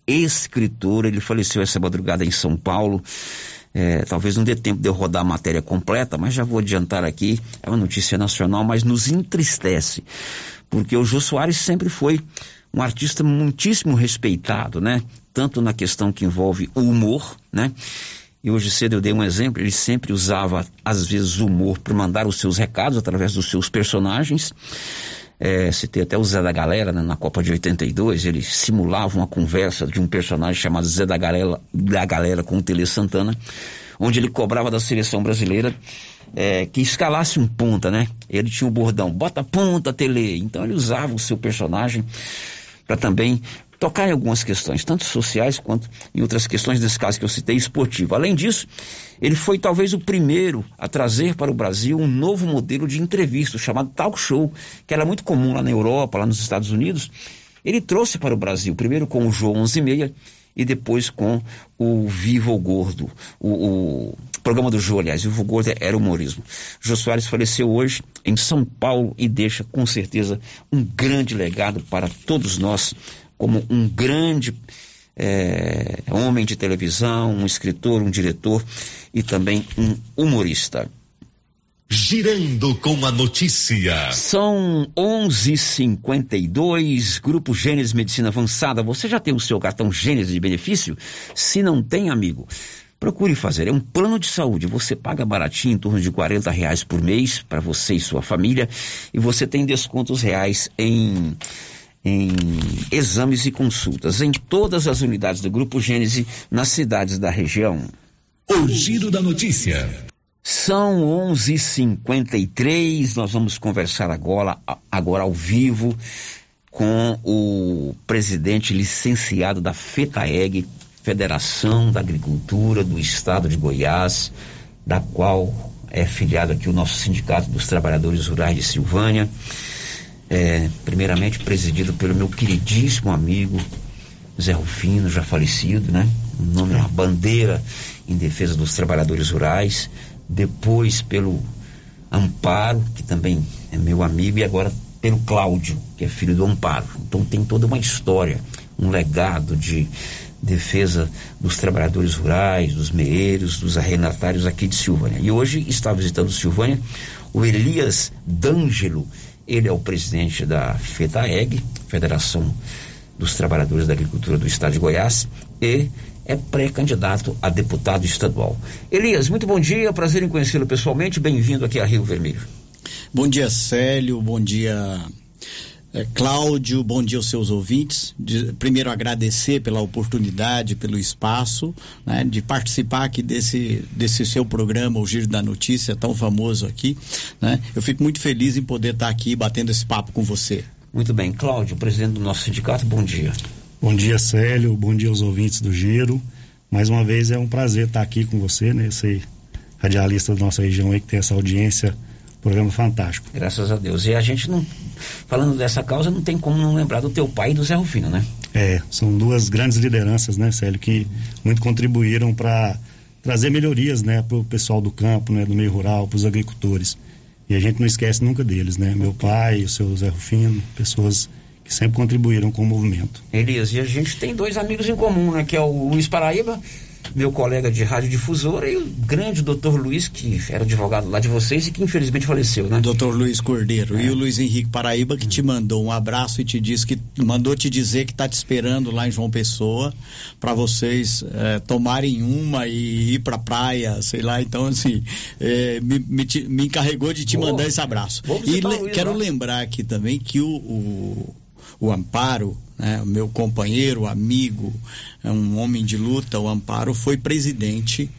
escritor. Ele faleceu essa madrugada em São Paulo. É, talvez não dê tempo de eu rodar a matéria completa, mas já vou adiantar aqui. É uma notícia nacional, mas nos entristece, porque o Jô Soares sempre foi um artista muitíssimo respeitado, né? Tanto na questão que envolve o humor, né? E hoje cedo eu dei um exemplo, ele sempre usava, às vezes, o humor para mandar os seus recados através dos seus personagens. É, citei até o Zé da Galera, né, na Copa de 82, ele simulava uma conversa de um personagem chamado Zé da Galera, da Galera com o Tele Santana, onde ele cobrava da seleção brasileira é, que escalasse um ponta, né? Ele tinha o bordão, bota ponta, Tele. Então ele usava o seu personagem para também tocar em algumas questões, tanto sociais quanto em outras questões, nesse caso que eu citei, esportivo. Além disso, ele foi talvez o primeiro a trazer para o Brasil um novo modelo de entrevista, chamado talk show, que era muito comum lá na Europa, lá nos Estados Unidos. Ele trouxe para o Brasil, primeiro com o João 11 e e depois com o Vivo Gordo, o, o programa do Jô, aliás, Vivo Gordo era humorismo. Jô Soares faleceu hoje em São Paulo e deixa com certeza um grande legado para todos nós, como um grande é, homem de televisão, um escritor, um diretor e também um humorista. Girando com a notícia. São 11:52. Grupo Gênesis Medicina Avançada. Você já tem o seu cartão Gênesis de benefício? Se não tem, amigo, procure fazer. É um plano de saúde. Você paga baratinho, em torno de 40 reais por mês para você e sua família, e você tem descontos reais em em exames e consultas em todas as unidades do Grupo Gênese nas cidades da região. O giro da notícia. São 11:53. Nós vamos conversar agora, agora ao vivo com o presidente licenciado da FETAEG, Federação da Agricultura do Estado de Goiás, da qual é filiado aqui o nosso Sindicato dos Trabalhadores Rurais de Silvânia. É, primeiramente presidido pelo meu queridíssimo amigo Zé Rufino, já falecido, né? um nome, uma bandeira em defesa dos trabalhadores rurais, depois pelo Amparo, que também é meu amigo, e agora pelo Cláudio, que é filho do Amparo. Então tem toda uma história, um legado de defesa dos trabalhadores rurais, dos meeiros, dos arrendatários aqui de Silvânia. E hoje está visitando Silvânia o Elias D'Angelo, ele é o presidente da FETAEG, Federação dos Trabalhadores da Agricultura do Estado de Goiás, e é pré-candidato a deputado estadual. Elias, muito bom dia, prazer em conhecê-lo pessoalmente, bem-vindo aqui a Rio Vermelho. Bom dia, Célio, bom dia, é, Cláudio, bom dia aos seus ouvintes. De, primeiro agradecer pela oportunidade, pelo espaço, né, de participar aqui desse, desse seu programa, o Giro da Notícia, tão famoso aqui. Né? Eu fico muito feliz em poder estar aqui batendo esse papo com você. Muito bem, Cláudio, presidente do nosso sindicato, bom dia. Bom dia, Célio, bom dia aos ouvintes do Giro. Mais uma vez é um prazer estar aqui com você, né? Esse radialista da nossa região aí que tem essa audiência Programa fantástico. Graças a Deus. E a gente não, falando dessa causa, não tem como não lembrar do teu pai e do Zé Rufino, né? É, são duas grandes lideranças, né, Célio, que muito contribuíram para trazer melhorias, né, para o pessoal do campo, né, do meio rural, para os agricultores. E a gente não esquece nunca deles, né? Meu pai, o seu Zé Rufino, pessoas que sempre contribuíram com o movimento. Elias, e a gente tem dois amigos em comum, né? Que é o Luiz Paraíba meu colega de radiodifusora e o grande doutor Luiz, que era advogado lá de vocês e que infelizmente faleceu, né? Doutor Luiz Cordeiro. É. E o Luiz Henrique Paraíba, que te mandou um abraço e te disse que mandou te dizer que está te esperando lá em João Pessoa para vocês é, tomarem uma e ir para praia, sei lá. Então, assim, é, me, me, me, encarregou de te mandar esse abraço. E le, quero lá. lembrar aqui também que o, o, o Amparo né, o meu companheiro, amigo, um homem de luta, o Amparo, foi presidente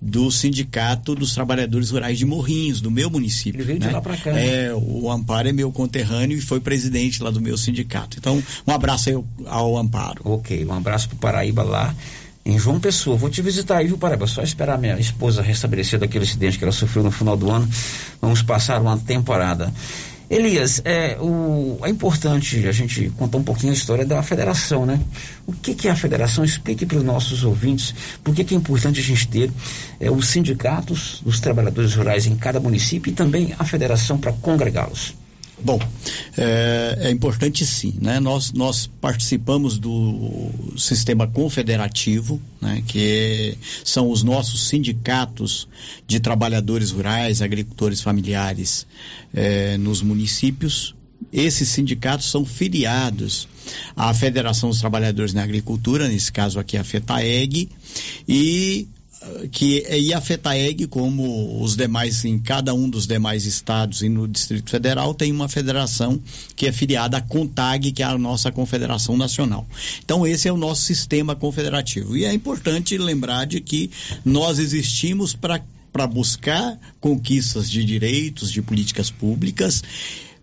do Sindicato dos Trabalhadores Rurais de Morrinhos, do meu município. Ele veio né? de lá para cá. Né? É, o Amparo é meu conterrâneo e foi presidente lá do meu sindicato. Então, um abraço aí ao, ao Amparo. Ok, um abraço para Paraíba lá em João Pessoa. Vou te visitar aí, viu, Paraíba? Só esperar minha esposa restabelecer daquele acidente que ela sofreu no final do ano. Vamos passar uma temporada. Elias, é, o, é importante a gente contar um pouquinho a história da federação, né? O que, que é a federação? Explique para os nossos ouvintes por que, que, é importante a gente ter é, os sindicatos dos trabalhadores rurais em cada município e também a federação para congregá-los. Bom, é, é, importante sim, né? Nós, nós participamos do sistema confederativo, né? Que são os nossos sindicatos de trabalhadores rurais, agricultores familiares é, nos municípios. Esses sindicatos são filiados à Federação dos Trabalhadores na Agricultura, nesse caso aqui a FETAEG, e que e a FETAEG, como os demais, em cada um dos demais estados e no Distrito Federal, tem uma federação que é filiada à CONTAG, que é a nossa Confederação Nacional. Então, esse é o nosso sistema confederativo. E é importante lembrar de que nós existimos para para buscar conquistas de direitos, de políticas públicas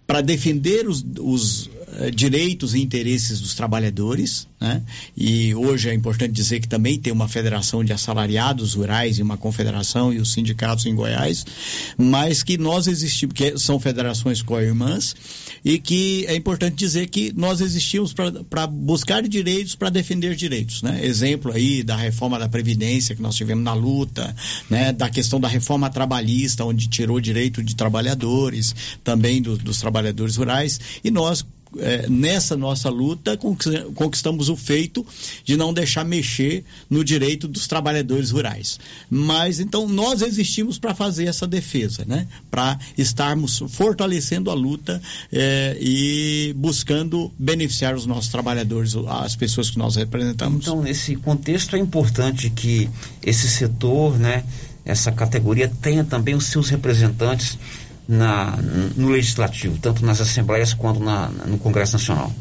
para defender os, os direitos e interesses dos trabalhadores, né? E hoje é importante dizer que também tem uma federação de assalariados rurais e uma confederação e os sindicatos em Goiás, mas que nós existimos, que são federações co-irmãs, e que é importante dizer que nós existimos para buscar direitos, para defender direitos, né? Exemplo aí da reforma da Previdência que nós tivemos na luta, né? Da questão da reforma trabalhista, onde tirou direito de trabalhadores, também do, dos trabalhadores rurais e nós é, nessa nossa luta conquistamos o feito de não deixar mexer no direito dos trabalhadores rurais. Mas então nós existimos para fazer essa defesa, né? Para estarmos fortalecendo a luta é, e buscando beneficiar os nossos trabalhadores, as pessoas que nós representamos. Então nesse contexto é importante que esse setor, né? Essa categoria tenha também os seus representantes na, no legislativo, tanto nas assembleias quanto na, no Congresso Nacional?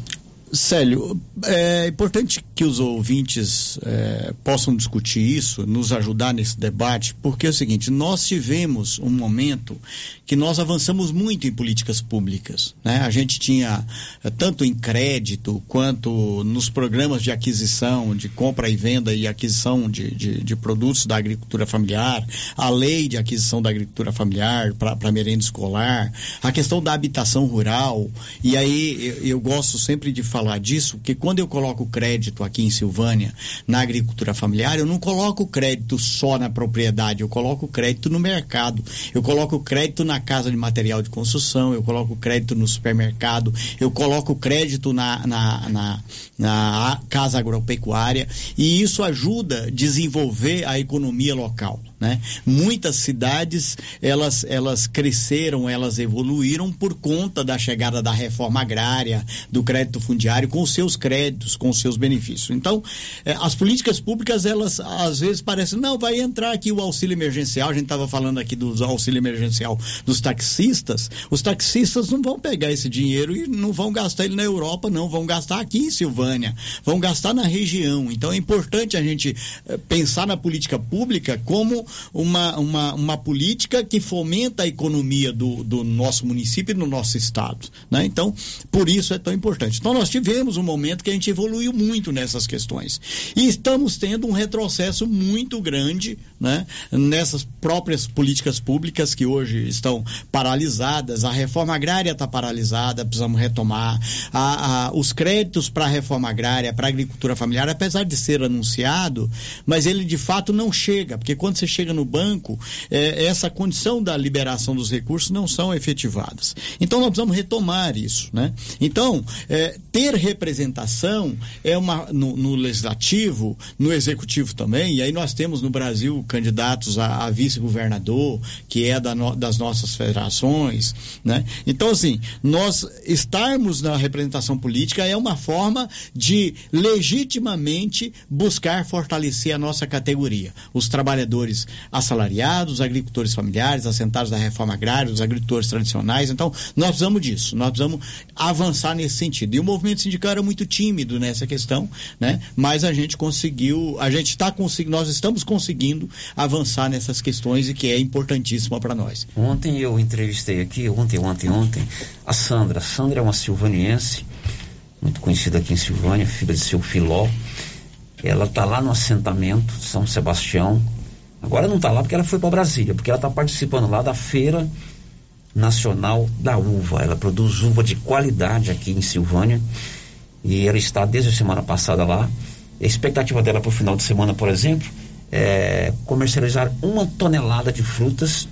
Célio, é importante que os ouvintes é, possam discutir isso, nos ajudar nesse debate, porque é o seguinte: nós tivemos um momento que nós avançamos muito em políticas públicas. Né? A gente tinha, é, tanto em crédito, quanto nos programas de aquisição, de compra e venda e aquisição de, de, de produtos da agricultura familiar, a lei de aquisição da agricultura familiar para merenda escolar, a questão da habitação rural, e aí eu, eu gosto sempre de falar falar disso, porque quando eu coloco crédito aqui em Silvânia, na agricultura familiar, eu não coloco crédito só na propriedade, eu coloco crédito no mercado, eu coloco crédito na casa de material de construção, eu coloco crédito no supermercado, eu coloco crédito na, na, na, na casa agropecuária, e isso ajuda a desenvolver a economia local. Né? Muitas cidades elas, elas cresceram, elas evoluíram por conta da chegada da reforma agrária, do crédito fundiário, com seus créditos, com os seus benefícios. Então, eh, as políticas públicas, elas às vezes parecem, não, vai entrar aqui o auxílio emergencial, a gente estava falando aqui do auxílio emergencial dos taxistas, os taxistas não vão pegar esse dinheiro e não vão gastar ele na Europa, não, vão gastar aqui em Silvânia, vão gastar na região. Então, é importante a gente eh, pensar na política pública como uma, uma, uma política que fomenta a economia do, do nosso município e do nosso estado. Né? Então, por isso é tão importante. Então, nós tivemos um momento que a gente evoluiu muito nessas questões. E estamos tendo um retrocesso muito grande né? nessas próprias políticas públicas que hoje estão paralisadas. A reforma agrária está paralisada, precisamos retomar. A, a, os créditos para a reforma agrária, para a agricultura familiar, apesar de ser anunciado, mas ele de fato não chega, porque quando você chega no banco, é, essa condição da liberação dos recursos não são efetivadas. Então nós precisamos retomar isso, né? Então, é, ter representação é uma no, no, legislativo, no executivo também, e aí nós temos no Brasil candidatos a, a vice-governador, que é da no, das nossas federações, né? Então, assim, nós estarmos na representação política é uma forma de legitimamente buscar fortalecer a nossa categoria. Os trabalhadores assalariados, agricultores familiares, assentados da reforma agrária, os agricultores tradicionais. Então, nós precisamos disso, nós precisamos avançar nesse sentido. E o movimento sindical era muito tímido nessa questão, né? Mas a gente conseguiu, a gente está conseguindo, nós estamos conseguindo avançar nessas questões e que é importantíssima para nós. Ontem eu entrevistei aqui, ontem, ontem, ontem, a Sandra. A Sandra é uma silvaniense, muito conhecida aqui em Silvânia, filha de seu Filó. Ela está lá no assentamento São Sebastião, Agora não está lá porque ela foi para Brasília, porque ela está participando lá da Feira Nacional da Uva. Ela produz uva de qualidade aqui em Silvânia e ela está desde a semana passada lá. A expectativa dela para o final de semana, por exemplo, é comercializar uma tonelada de frutas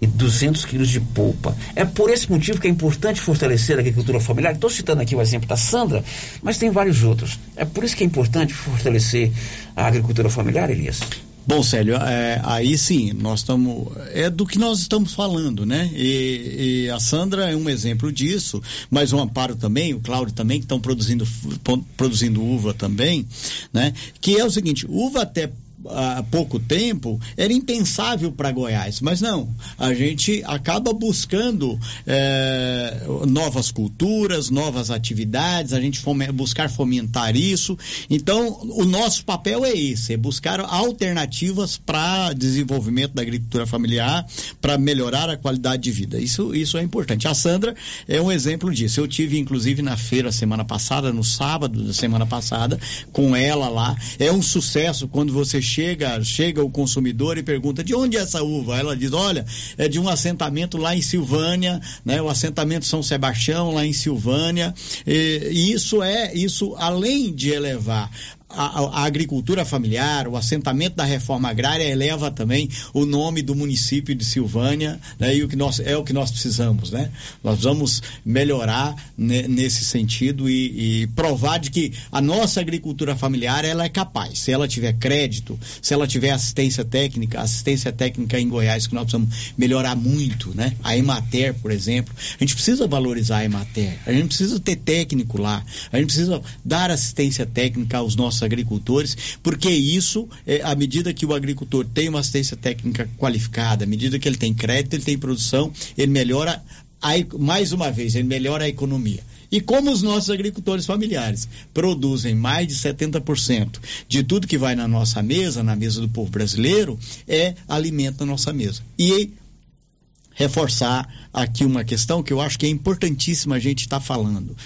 e 200 quilos de polpa. É por esse motivo que é importante fortalecer a agricultura familiar. Estou citando aqui o exemplo da Sandra, mas tem vários outros. É por isso que é importante fortalecer a agricultura familiar, Elias. Bom, Célio, é, aí sim, nós estamos. É do que nós estamos falando, né? E, e, a Sandra é um exemplo disso, mas o Amparo também, o Cláudio também, que estão produzindo, produzindo uva também, né? Que é o seguinte: uva até há pouco tempo era impensável para Goiás, mas não, a gente acaba buscando é, novas culturas, novas atividades, a gente fome, buscar fomentar isso. Então, o nosso papel é esse, é buscar alternativas para desenvolvimento da agricultura familiar, para melhorar a qualidade de vida. Isso, isso é importante. A Sandra é um exemplo disso. Eu tive, inclusive, na feira semana passada, no sábado da semana passada, com ela lá. É um sucesso quando você chega, chega o consumidor e pergunta de onde é essa uva? Ela diz, olha, é de um assentamento lá em Silvânia, né? O assentamento São Sebastião lá em Silvânia. E, e isso é, isso além de elevar a, a, agricultura familiar, o assentamento da reforma agrária eleva também o nome do município de Silvânia, né? E o que nós, é o que nós precisamos, né? Nós vamos melhorar ne, nesse sentido e, e, provar de que a nossa agricultura familiar ela é capaz. Se ela tiver crédito, se ela tiver assistência técnica, assistência técnica em Goiás que nós precisamos melhorar muito, né? A Emater, por exemplo, a gente precisa valorizar a Emater, a gente precisa ter técnico lá, a gente precisa dar assistência técnica aos nossos agricultores, porque isso, é, à medida que o agricultor tem uma assistência técnica qualificada, à medida que ele tem crédito, ele tem produção, ele melhora, a, mais uma vez, ele melhora a economia. E como os nossos agricultores familiares produzem mais de 70% de tudo que vai na nossa mesa, na mesa do povo brasileiro, é alimento na nossa mesa. E reforçar aqui uma questão que eu acho que é importantíssima a gente estar tá falando.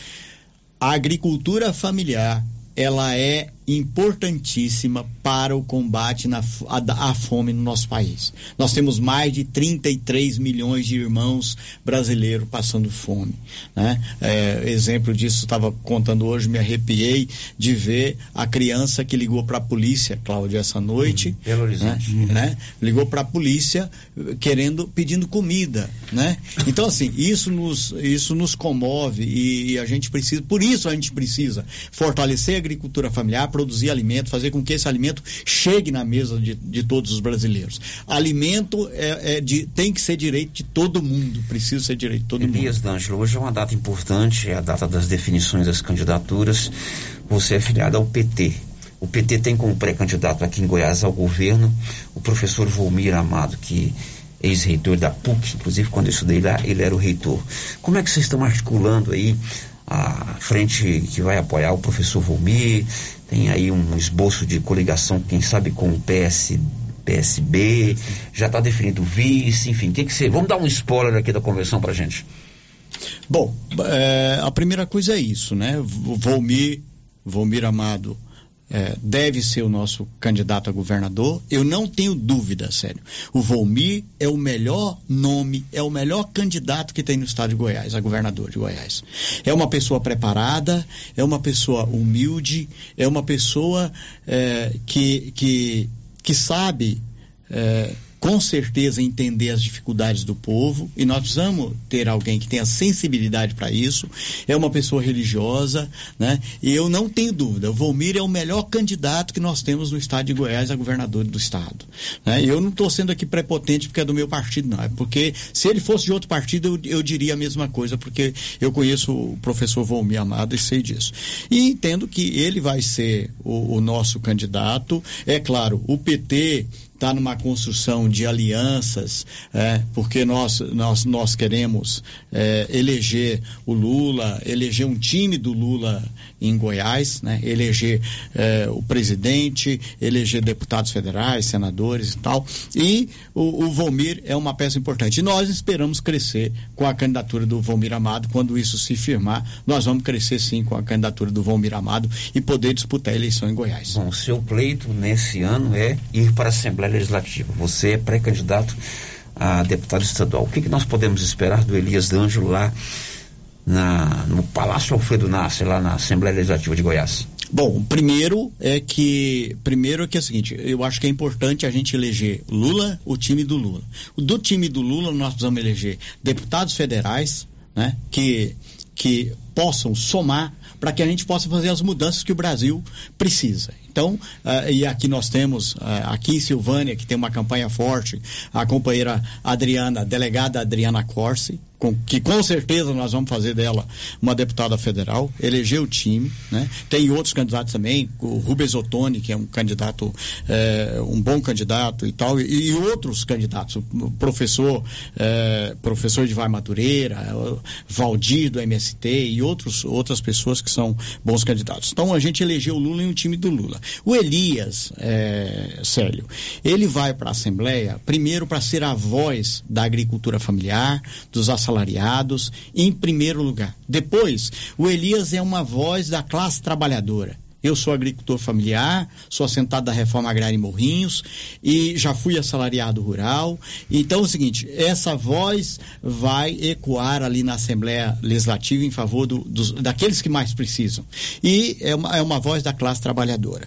A agricultura familiar, ela é importantíssima para o combate na, à, à fome no nosso país. Nós temos mais de 33 milhões de irmãos brasileiros passando fome. Né? É, exemplo disso, estava contando hoje, me arrepiei de ver a criança que ligou para a polícia, Cláudia, essa noite. Belo Horizonte. Né? né? Ligou para a polícia querendo, pedindo comida. Né? Então, assim, isso nos, isso nos comove e, e a gente precisa, por isso a gente precisa fortalecer a agricultura familiar, produzir alimento, fazer com que esse alimento chegue na mesa de, de todos os brasileiros. Alimento é, é de, tem que ser direito de todo mundo, precisa ser direito de todo Elias mundo. Elias D'Angelo, hoje é uma data importante, é a data das definições das candidaturas. Você é filiado ao PT. O PT tem como pré-candidato aqui em Goiás ao governo o professor Volmir Amado, que ex-reitor da PUC, inclusive quando eu estudei lá, ele era o reitor. Como é que vocês estão articulando aí a frente que vai apoiar o professor Volmir? Tem aí um esboço de coligação, quem sabe, com o PS, PSB, já está definido o vice, enfim, tem que ser. Vamos dar um spoiler aqui da convenção pra gente. Bom, é, a primeira coisa é isso, né? Volmir, Volmir Amado é, deve ser o nosso candidato a governador. Eu não tenho dúvida, sério. O Volmir é o melhor nome, é o melhor candidato que tem no estado de Goiás, a governador de Goiás. É uma pessoa preparada, é uma pessoa humilde, é uma pessoa é, que, que, que sabe. É, com certeza entender as dificuldades do povo e nós precisamos ter alguém que tenha sensibilidade para isso. É uma pessoa religiosa, né? E eu não tenho dúvida, o Volmir é o melhor candidato que nós temos no estado de Goiás a governador do estado. Né? Eu não estou sendo aqui prepotente porque é do meu partido, não. É porque se ele fosse de outro partido, eu, eu diria a mesma coisa, porque eu conheço o professor Volmir Amado e sei disso. E entendo que ele vai ser o, o nosso candidato. É claro, o PT está numa construção de alianças, é, porque nós, nós, nós queremos é, eleger o Lula, eleger um time do Lula em Goiás, né, eleger é, o presidente, eleger deputados federais, senadores e tal. E o, o Volmir é uma peça importante. E nós esperamos crescer com a candidatura do Volmir Amado. Quando isso se firmar, nós vamos crescer sim com a candidatura do Volmir Amado e poder disputar a eleição em Goiás. Bom, seu pleito nesse ano é ir para a Assembleia Legislativa. Você é pré-candidato a deputado estadual. O que, que nós podemos esperar do Elias D'Angelo lá na, no Palácio Alfredo Nasser, lá na Assembleia Legislativa de Goiás? Bom, primeiro é que primeiro é que é o seguinte, eu acho que é importante a gente eleger Lula, o time do Lula. Do time do Lula nós precisamos eleger deputados federais, né, que que possam somar para que a gente possa fazer as mudanças que o Brasil precisa. Então, uh, e aqui nós temos, uh, aqui em Silvânia, que tem uma campanha forte, a companheira Adriana, delegada Adriana Corsi, com, que com certeza nós vamos fazer dela uma deputada federal, eleger o time, né? Tem outros candidatos também, o Rubens Ottoni, que é um candidato, é, um bom candidato e tal, e, e outros candidatos, o professor, é, professor de Vai Madureira, Valdir do MST e outros, outras pessoas que são bons candidatos. Então a gente elegeu o Lula em um time do Lula. O Elias, é, Célio, ele vai para a Assembleia, primeiro para ser a voz da agricultura familiar, dos assalariados, em primeiro lugar. Depois, o Elias é uma voz da classe trabalhadora. Eu sou agricultor familiar, sou assentado da reforma agrária em Morrinhos e já fui assalariado rural. Então é o seguinte, essa voz vai ecoar ali na Assembleia Legislativa em favor do, dos, daqueles que mais precisam. E é uma, é uma voz da classe trabalhadora.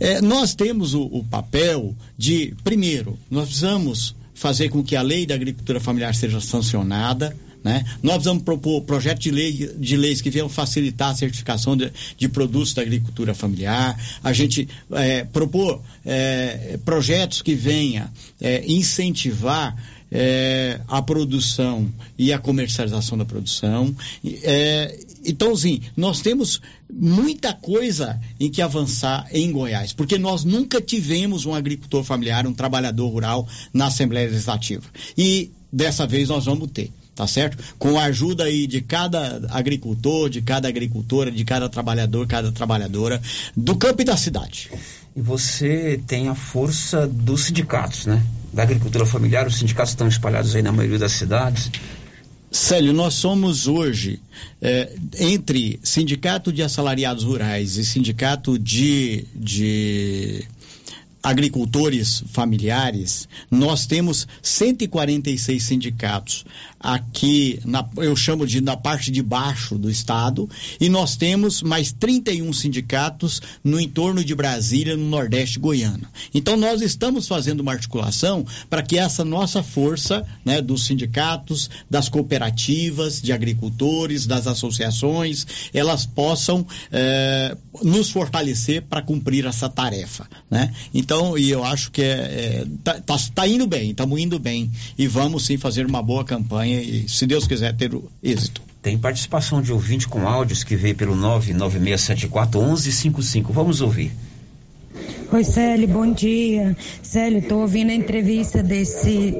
É, nós temos o, o papel de, primeiro, nós precisamos fazer com que a lei da agricultura familiar seja sancionada. Né? Nós precisamos propor projetos de, lei, de leis que venham facilitar a certificação de, de produtos da agricultura familiar. A gente é, propor é, projetos que venham é, incentivar é, a produção e a comercialização da produção. É, então, sim, nós temos muita coisa em que avançar em Goiás, porque nós nunca tivemos um agricultor familiar, um trabalhador rural na Assembleia Legislativa. E dessa vez nós vamos ter tá certo? Com a ajuda aí de cada agricultor, de cada agricultora, de cada trabalhador, cada trabalhadora do campo e da cidade. E você tem a força dos sindicatos, né? Da agricultura familiar, os sindicatos estão espalhados aí na maioria das cidades. Célio, nós somos hoje, eh, entre sindicato de assalariados rurais e sindicato de, de agricultores familiares, nós temos 146 sindicatos aqui, na, eu chamo de na parte de baixo do estado, e nós temos mais 31 sindicatos no entorno de Brasília, no Nordeste goiano. Então nós estamos fazendo uma articulação para que essa nossa força, né, dos sindicatos, das cooperativas, de agricultores, das associações, elas possam eh, nos fortalecer para cumprir essa tarefa, né? Então, e eu acho que é, é, tá, tá, tá indo bem, estamos indo bem e vamos sim fazer uma boa campanha e, se Deus quiser, ter o êxito. Tem participação de ouvinte com áudios que veio pelo 99674 1155. Vamos ouvir. Oi, Célio, bom dia. Célio, estou ouvindo a entrevista desse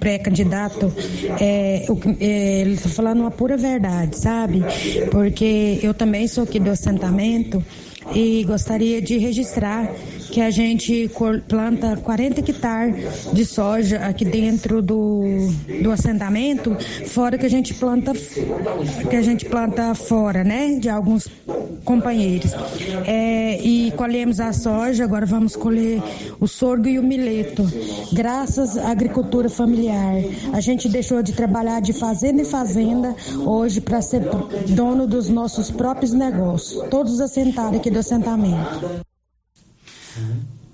pré-candidato. É, o que- é, ele está falando uma pura verdade, sabe? Porque eu também sou aqui do assentamento e gostaria de registrar que a gente planta 40 hectares de soja aqui dentro do, do assentamento, fora que a gente planta que a gente planta fora, né? De alguns companheiros. É, e colhemos a soja, agora vamos colher o sorgo e o mileto. Graças à agricultura familiar. A gente deixou de trabalhar de fazenda em fazenda hoje para ser dono dos nossos próprios negócios. Todos assentados aqui do assentamento.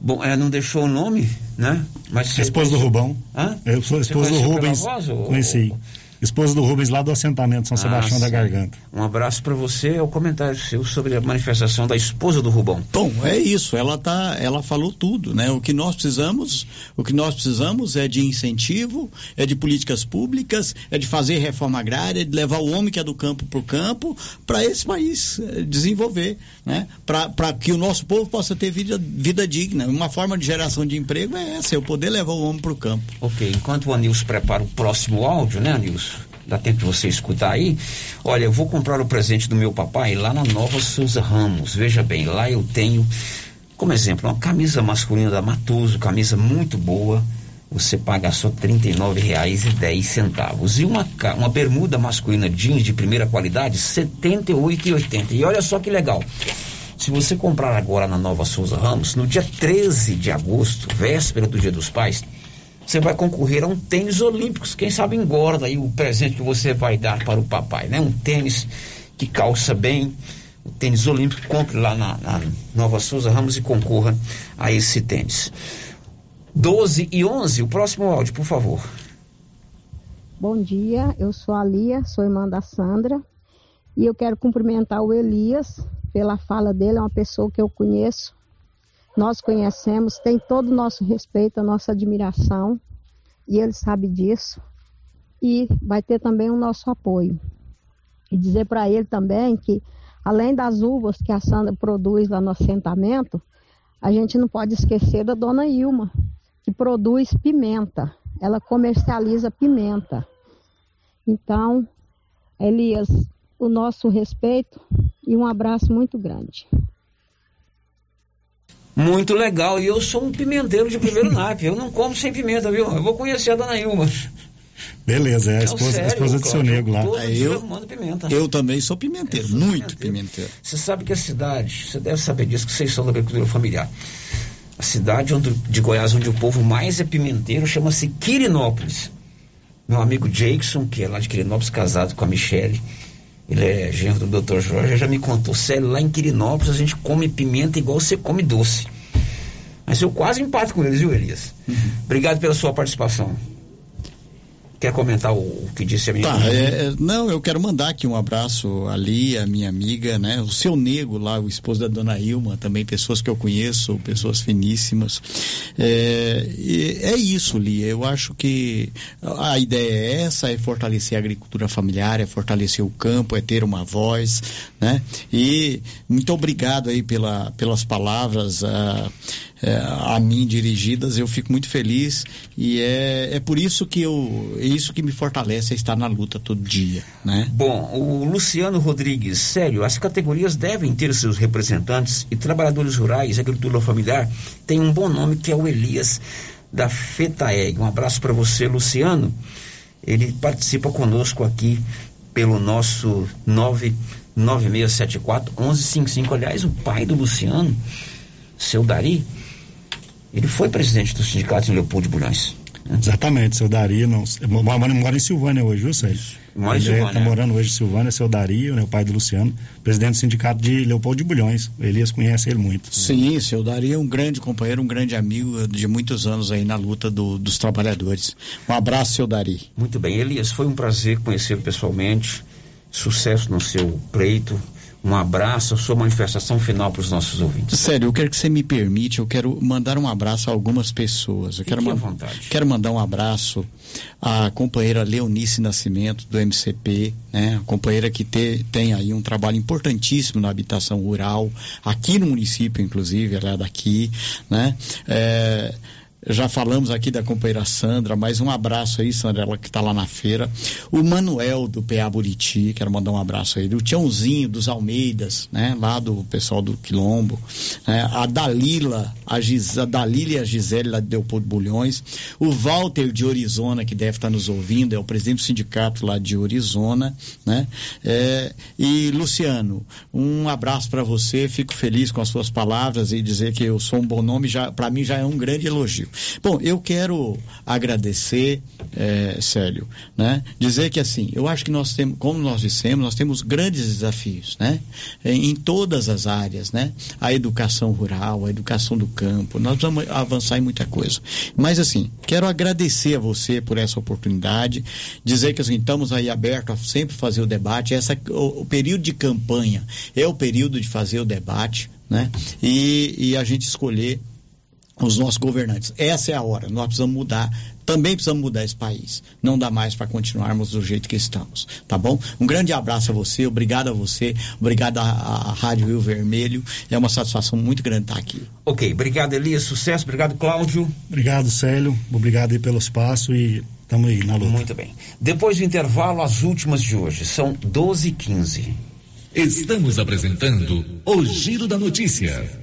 Bom, é, não deixou o nome, né? Mas você- Esposa do Rubão. Hã? Eu sou Você esposa do Rubens. voz, ou- Conheci. Esposa do Rubens lá do assentamento São Ah, Sebastião da sim. Garganta. Um abraço para você. É o comentário seu sobre a manifestação da esposa do Rubão. Bom, é isso. Ela tá, ela falou tudo, né? O que nós precisamos, o que nós precisamos é de incentivo, é de políticas públicas, é de fazer reforma agrária, de levar o homem que é do campo para o campo, para esse país eh, desenvolver, né? Para que o nosso povo possa ter vida, vida digna. Uma forma de geração de emprego é essa, é eu poder levar o homem para o campo. Ok, enquanto o Anilson prepara o próximo áudio, né, Anilson? Dá tempo de você escutar aí. Olha, eu vou comprar o presente do meu papai lá na Nova Souza Ramos. Veja bem, lá eu tenho, como exemplo, uma camisa masculina da Matoso, camisa muito boa. Você paga só R$ 39,10. E uma, uma bermuda masculina jeans de primeira qualidade, R$ 78,80. E olha só que legal. Se você comprar agora na Nova Souza Ramos, no dia 13 de agosto, véspera do Dia dos Pais, você vai concorrer a um tênis olímpicos. Quem sabe engorda aí o presente que você vai dar para o papai, né? Um tênis que calça bem, o tênis olímpico. Compre lá na, na Nova Souza Ramos e concorra a esse tênis. 12 e 11, o próximo áudio, por favor. Bom dia, eu sou a Lia, sou irmã da Sandra e eu quero cumprimentar o Elias pela fala dele, é uma pessoa que eu conheço, nós conhecemos, tem todo o nosso respeito, a nossa admiração e ele sabe disso e vai ter também o nosso apoio. E dizer para ele também que, além das uvas que a Sandra produz lá no assentamento, a gente não pode esquecer da dona Ilma, que produz pimenta. Ela comercializa pimenta. Então, Elias, o nosso respeito e um abraço muito grande. Muito legal. E eu sou um pimenteiro de primeiro naipe. Eu não como sem pimenta, viu? Eu vou conhecer a dona Ilma. Beleza, é a Não, esposa, sério, a esposa do seu nego lá. dia eu-. Eu também sou pimenteiro, muito pimenteiro. Você sabe que a cidade, você deve saber disso, que vocês são da agricultura familiar. A cidade onde, de Goiás onde o povo mais é pimenteiro chama-se Quirinópolis. Meu amigo Jackson, que é lá de Quirinópolis, casado com a Michele, ele é genro do Dr. Jorge, já me contou, sério, lá em Quirinópolis a gente come pimenta igual você come doce. Mas eu quase empato com eles, viu, Elias? Obrigado pela sua participação. Quer comentar o, o que disse a minha Tá, é, é, não, eu quero mandar aqui um abraço ali, a minha amiga, né? O seu nego lá, o esposo da dona Ilma, também pessoas que eu conheço, pessoas finíssimas. É, é isso, Lia. Eu acho que a ideia é essa, é fortalecer a agricultura familiar, é fortalecer o campo, é ter uma voz, né? E muito obrigado aí pela, pelas palavras a, é, a mim dirigidas. Eu fico muito feliz e é, é por isso que eu, é isso que me fortalece a estar na luta todo dia, né? Bom, o Luciano Rodrigues, sério, as categorias devem ter seus representantes e trabalhadores rurais, agricultura familiar, tem um bom nome que é o Elias da FETAEG. Um abraço para você, Luciano. ele participa conosco aqui pelo nosso 99674 1155. Aliás, o pai do Luciano, seu Dari, ele foi presidente do sindicato em Leopoldo de Bulhões. Exatamente, seu Dario, não, mora, mora em Silvânia hoje, viu, Sérgio? Mora em Ele Silvânia. Está morando hoje em Silvânia, seu Dario, né, o pai do Luciano, presidente do sindicato de Leopoldo de Bulhões. O Elias conhece ele muito. Sim, seu Dario é um grande companheiro, um grande amigo de muitos anos aí na luta do- dos trabalhadores. Um abraço, seu Dari. Muito bem, Elias, foi um prazer conhecê-lo pessoalmente. Sucesso no seu pleito. Um abraço, a sua manifestação final para os nossos ouvintes. Sério, eu quero que você me permite, eu quero mandar um abraço a algumas pessoas. Eu quero, Fique à man- vontade. quero mandar um abraço à companheira Leonice Nascimento, do MCP, né? A companheira que te- tem aí um trabalho importantíssimo na habitação rural, aqui no município, inclusive, ela é daqui, né? É, já falamos aqui da companheira Sandra, mais um abraço aí, Sandra, ela que está lá na feira. O Manuel do PA Buriti, quero mandar um abraço aí. O Tiãozinho dos Almeidas, né? Lá do pessoal do Quilombo. né? A Dalila, a, Gis, a Dalila e a Gisele lá de Leopoldo Bulhões. O Walter de Orizona, que deve estar nos ouvindo, é o presidente do sindicato lá de Orizona, né? É, e Luciano, um abraço para você, fico feliz com as suas palavras e dizer que eu sou um bom nome, já para mim já é um grande elogio. Bom, eu quero agradecer, é, Célio, né? Dizer que assim, eu acho que nós temos, como nós dissemos, nós temos grandes desafios, né? Em, em todas as áreas, né? A educação rural, a educação do campo, nós vamos avançar em muita coisa. Mas assim, quero agradecer a você por essa oportunidade, dizer que assim, estamos aí abertos a sempre fazer o debate. Essa, o, o período de campanha é o período de fazer o debate, né? E, e a gente escolher os nossos governantes. Essa é a hora. Nós precisamos mudar. Também precisamos mudar esse país. Não dá mais para continuarmos do jeito que estamos. Tá bom? Um grande abraço a você. Obrigado a você. Obrigado à, à Rádio Rio Vermelho. É uma satisfação muito grande estar aqui. Ok, obrigado Elias, sucesso, obrigado Cláudio. Obrigado, Célio. Obrigado aí pelo espaço e estamos aí na luta. Muito bem. Depois do intervalo, as últimas de hoje. São 12 e 15. Estamos apresentando o Giro da Notícia.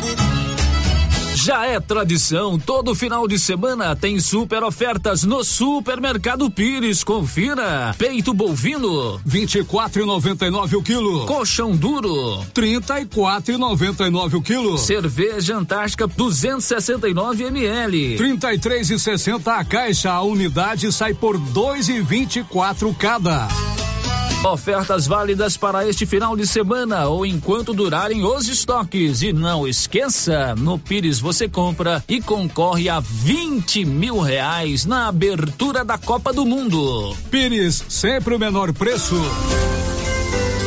Já é tradição, todo final de semana tem super ofertas no Supermercado Pires. Confira. Peito bovino, 24,99 o quilo. colchão duro, 34,99 o quilo. cerveja Antártica 269 ml. 33,60 a caixa. A unidade sai por 2,24 cada. Ofertas válidas para este final de semana ou enquanto durarem os estoques. E não esqueça, no Pires você compra e concorre a 20 mil reais na abertura da Copa do Mundo. Pires, sempre o menor preço.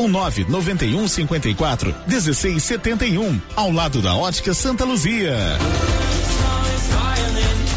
ou 991 54 1671, ao lado da Ótica Santa Luzia.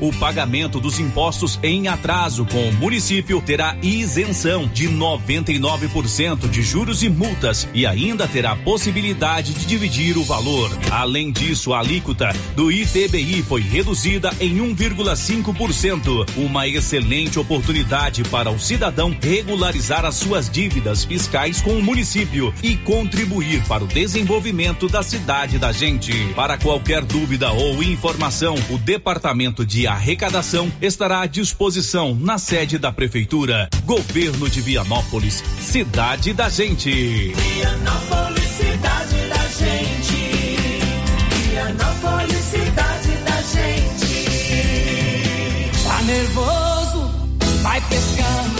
o pagamento dos impostos em atraso com o município terá isenção de 99% de juros e multas e ainda terá possibilidade de dividir o valor. Além disso, a alíquota do ITBI foi reduzida em 1,5%, uma excelente oportunidade para o cidadão regularizar as suas dívidas fiscais com o município e contribuir para o desenvolvimento da cidade da gente. Para qualquer dúvida ou informação, o Departamento de Arrecadação estará à disposição na sede da Prefeitura. Governo de Vianópolis, cidade da gente. Vianópolis, cidade da gente. Vianópolis, cidade da gente. Tá nervoso? Vai pescando.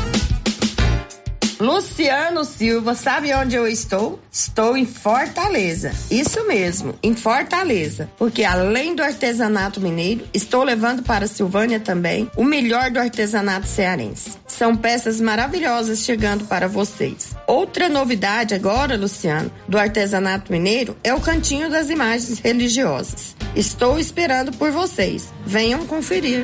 Luciano Silva, sabe onde eu estou? Estou em Fortaleza. Isso mesmo, em Fortaleza. Porque além do artesanato mineiro, estou levando para Silvânia também o melhor do artesanato cearense. São peças maravilhosas chegando para vocês. Outra novidade agora, Luciano, do artesanato mineiro é o cantinho das imagens religiosas. Estou esperando por vocês. Venham conferir.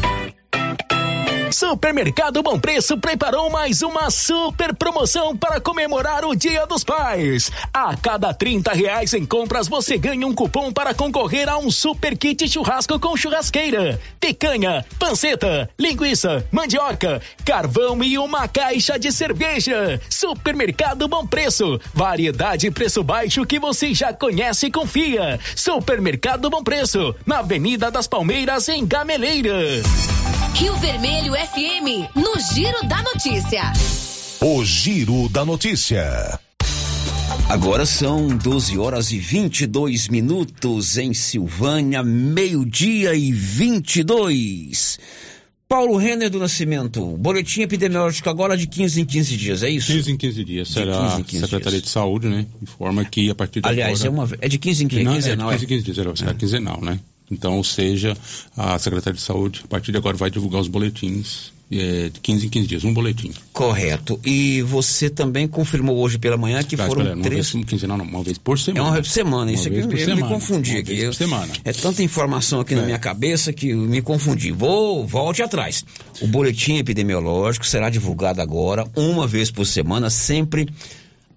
Supermercado Bom Preço preparou mais uma super promoção para comemorar o Dia dos Pais. A cada 30 reais em compras você ganha um cupom para concorrer a um super kit churrasco com churrasqueira, picanha, panceta, linguiça, mandioca, carvão e uma caixa de cerveja. Supermercado Bom Preço, variedade e preço baixo que você já conhece e confia. Supermercado Bom Preço, na Avenida das Palmeiras em Gameleira. Rio Vermelho FM, no Giro da Notícia. O Giro da Notícia. Agora são 12 horas e 22 minutos em Silvânia, meio-dia e 22. Paulo Renner do Nascimento, boletim epidemiológico agora de 15 em 15 dias, é isso? 15 em 15 dias, De será 15 em a 15 Secretaria dias. de Saúde, né? Informa que a partir de Aliás, agora... é, uma, é de 15 em 15, Não, quinzenal, é de 15 em 15 dias, será, será quinzenal, né? Então, ou seja, a Secretaria de Saúde, a partir de agora, vai divulgar os boletins é, de 15 em 15 dias, um boletim. Correto. E você também confirmou hoje pela manhã que Tá, foram espera, uma três. vez, quinzenal, não, uma vez por semana. É uma vez por semana, isso Uma aqui eu, por eu semana, me confundi uma aqui. Eu- semana. É tanta informação aqui na É. minha cabeça que eu me confundi. Vou, volte atrás. O boletim epidemiológico será divulgado agora, uma vez por semana, sempre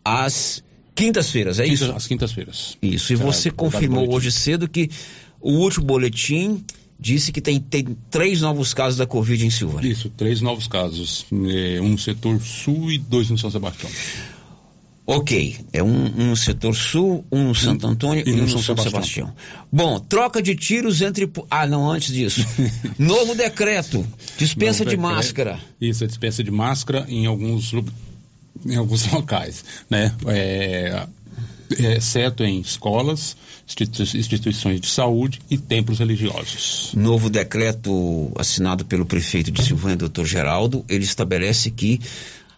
às quintas-feiras, é isso? Às quintas-feiras. Isso, e Será você confirmou hoje cedo que o último boletim disse que tem, tem três novos casos da Covid em Silvânia. Isso, três novos casos. é, um no setor sul e dois no São Sebastião. Ok, é um, um no setor sul, um no Santo Antônio e, um no São, Sebastião. Bom, troca de tiros entre. Ah, não, antes disso. Novo decreto, dispensa Não, de é- máscara. Isso, a dispensa de máscara em alguns, em alguns locais, né? É, é, exceto em escolas, institui- instituições de saúde e templos religiosos. Novo decreto assinado pelo prefeito de Silvânia, doutor Geraldo, ele estabelece que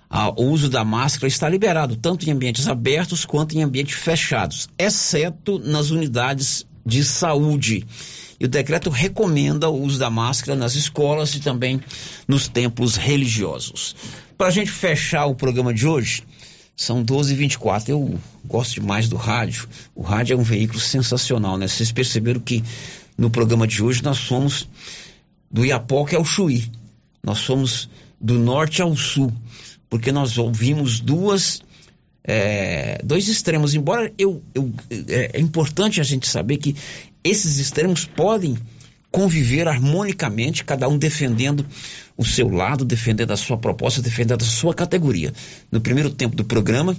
ah, o uso da máscara está liberado tanto em ambientes abertos quanto em ambientes fechados, exceto nas unidades de saúde. E o decreto recomenda o uso da máscara nas escolas e também nos templos religiosos. Para a gente fechar o programa de hoje, são 12h24. Eu gosto demais do rádio. O rádio é um veículo sensacional, né? Vocês perceberam que no programa de hoje nós fomos do Iapoca ao Chuí. Nós fomos do norte ao sul, porque nós ouvimos duas é, dois extremos. Embora eu, eu- é, é importante a gente saber que esses extremos podem conviver harmonicamente, cada um defendendo o seu lado, defendendo a sua proposta, defendendo a sua categoria. No primeiro tempo do programa,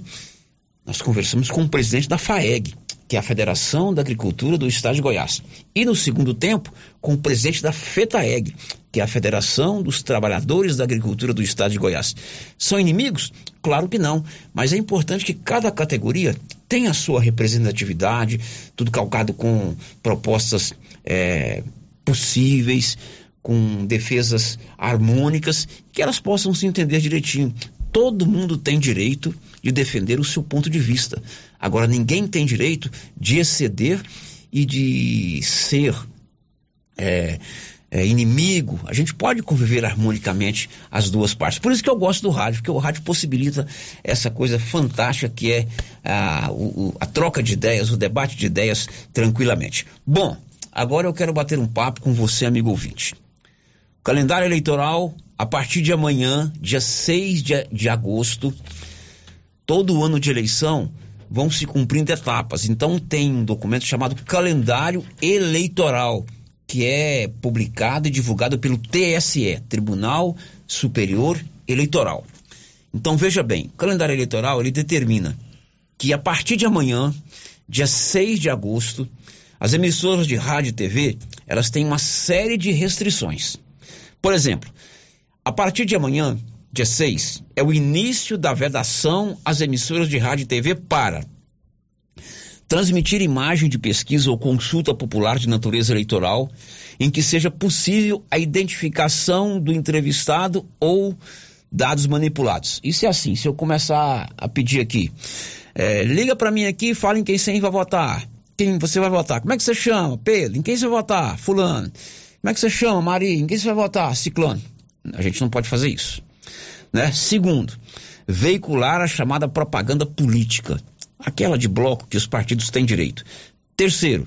nós conversamos com o presidente da FAEG, que é a Federação da Agricultura do Estado de Goiás. E no segundo tempo, com o presidente da FETAEG, que é a Federação dos Trabalhadores da Agricultura do Estado de Goiás. São inimigos? Claro que não, mas é importante que cada categoria tenha a sua representatividade, tudo calcado com propostas eh, possíveis, com defesas harmônicas, que elas possam se entender direitinho. Todo mundo tem direito de defender o seu ponto de vista. Agora, ninguém tem direito de exceder e de ser é, é, inimigo. A gente pode conviver harmonicamente as duas partes. Por isso que eu gosto do rádio, porque o rádio possibilita essa coisa fantástica que é a, o- a troca de ideias, o debate de ideias tranquilamente. Bom, agora eu quero bater um papo com você, amigo ouvinte. Calendário eleitoral, a partir de amanhã, dia 6 de, de agosto, todo ano de eleição vão se cumprindo etapas. Então tem um documento chamado Calendário Eleitoral, que é publicado e divulgado pelo TSE, Tribunal Superior Eleitoral. Então veja bem, o calendário eleitoral ele determina que a partir de amanhã, dia 6 de agosto, as emissoras de rádio e TV, elas têm uma série de restrições. Por exemplo, a partir de amanhã, dia 6, é o início da vedação às emissoras de rádio e TV para transmitir imagem de pesquisa ou consulta popular de natureza eleitoral em que seja possível a identificação do entrevistado ou dados manipulados. Isso é assim, se eu começar a pedir aqui, é, liga para mim aqui e fala em quem você vai votar. Quem você vai votar? Como é que você chama? Pedro. Em quem você vai votar? Fulano. Como é que você chama? Maria. Em quem você vai votar? Ciclone. A gente não pode fazer isso. Né? Segundo, veicular a chamada propaganda política, aquela de bloco que os partidos têm direito. Terceiro,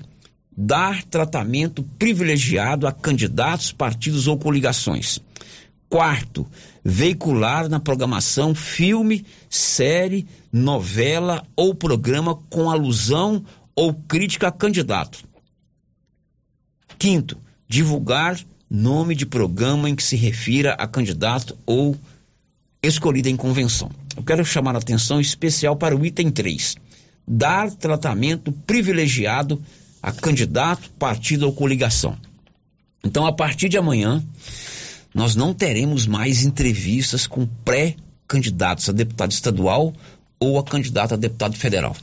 dar tratamento privilegiado a candidatos, partidos ou coligações. Quarto, veicular na programação filme, série, novela ou programa com alusão ou crítica a candidato. Quinto, divulgar nome de programa em que se refira a candidato ou escolhido em convenção. Eu quero chamar a atenção especial para o item 3. Dar tratamento privilegiado a candidato, partido ou coligação. Então, a partir de amanhã, nós não teremos mais entrevistas com pré-candidatos a deputado estadual ou a candidato a deputado federal.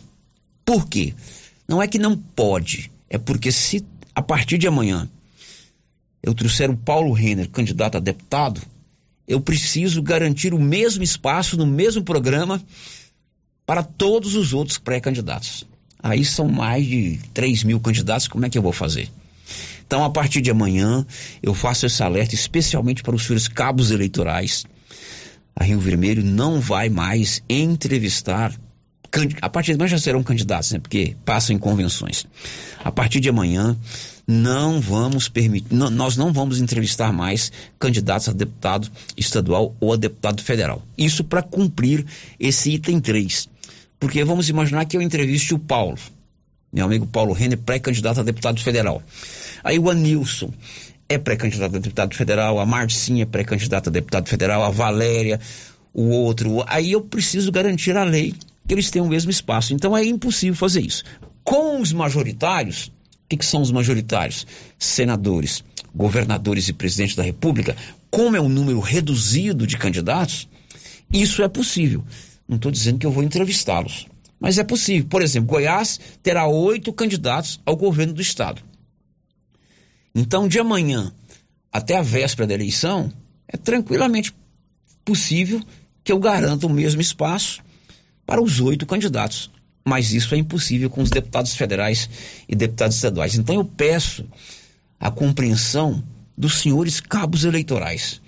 Por quê? Não é que não pode, é porque se a partir de amanhã eu trouxer o Paulo Renner candidato a deputado, eu preciso garantir o mesmo espaço no mesmo programa para todos os outros pré-candidatos. Aí são mais de 3 mil candidatos, como é que eu vou fazer? Então, a partir de amanhã, eu faço esse alerta especialmente para os senhores cabos eleitorais. A Rio Vermelho não vai mais entrevistar. A partir de amanhã já serão candidatos, né? Porque passam em convenções. A partir de amanhã, não vamos permitir, nós não vamos entrevistar mais candidatos a deputado estadual ou a deputado federal. Isso para cumprir esse item 3. Porque vamos imaginar que eu entreviste o Paulo, meu amigo Paulo Renner, pré-candidato a deputado federal. Aí o Anilson é pré-candidato a deputado federal, a Marcinha é pré-candidata a deputado federal, a Valéria, o outro. Aí eu preciso garantir a lei que eles tenham o mesmo espaço. Então é impossível fazer isso. Com os majoritários, o que, que são os majoritários? Senadores, governadores e presidente da República, como é um número reduzido de candidatos, isso é possível. Não estou dizendo que eu vou entrevistá-los, mas é possível. Por exemplo, Goiás terá oito candidatos ao governo do estado. Então, de amanhã até a véspera da eleição, é tranquilamente possível que eu garanta o mesmo espaço para os oito candidatos. Mas isso é impossível com os deputados federais e deputados estaduais. Então, eu peço a compreensão dos senhores cabos eleitorais.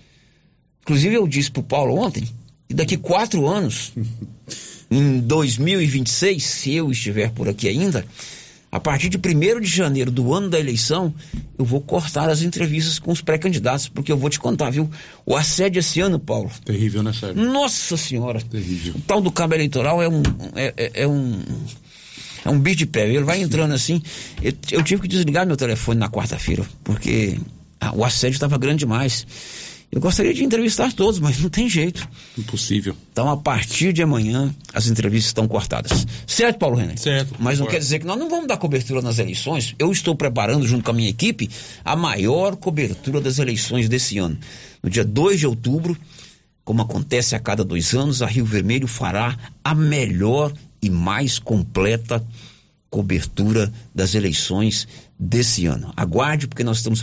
Inclusive, eu disse para o Paulo ontem que daqui quatro anos, em 2026, se eu estiver por aqui ainda, a partir de 1 de janeiro do ano da eleição, eu vou cortar as entrevistas com os pré-candidatos, porque eu vou te contar, viu? O assédio esse ano, Paulo. Terrível, né, Sérgio? Nossa Senhora! Terrível. O tal do cabo eleitoral é um. É, é, é um. É um bicho de pé. Ele vai entrando assim. Eu, eu tive que desligar meu telefone na quarta-feira, porque ah, o assédio estava grande demais. Eu gostaria de entrevistar todos, mas não tem jeito. Impossível. Então, a partir de amanhã, as entrevistas estão cortadas. Certo, Paulo Renan? Certo. Mas não quer dizer que nós não vamos dar cobertura nas eleições. Eu estou preparando, junto com a minha equipe, a maior cobertura das eleições desse ano. No dia 2 de outubro, como acontece a cada dois anos, a Rio Vermelho fará a melhor e mais completa cobertura das eleições desse ano. Aguarde, porque nós estamos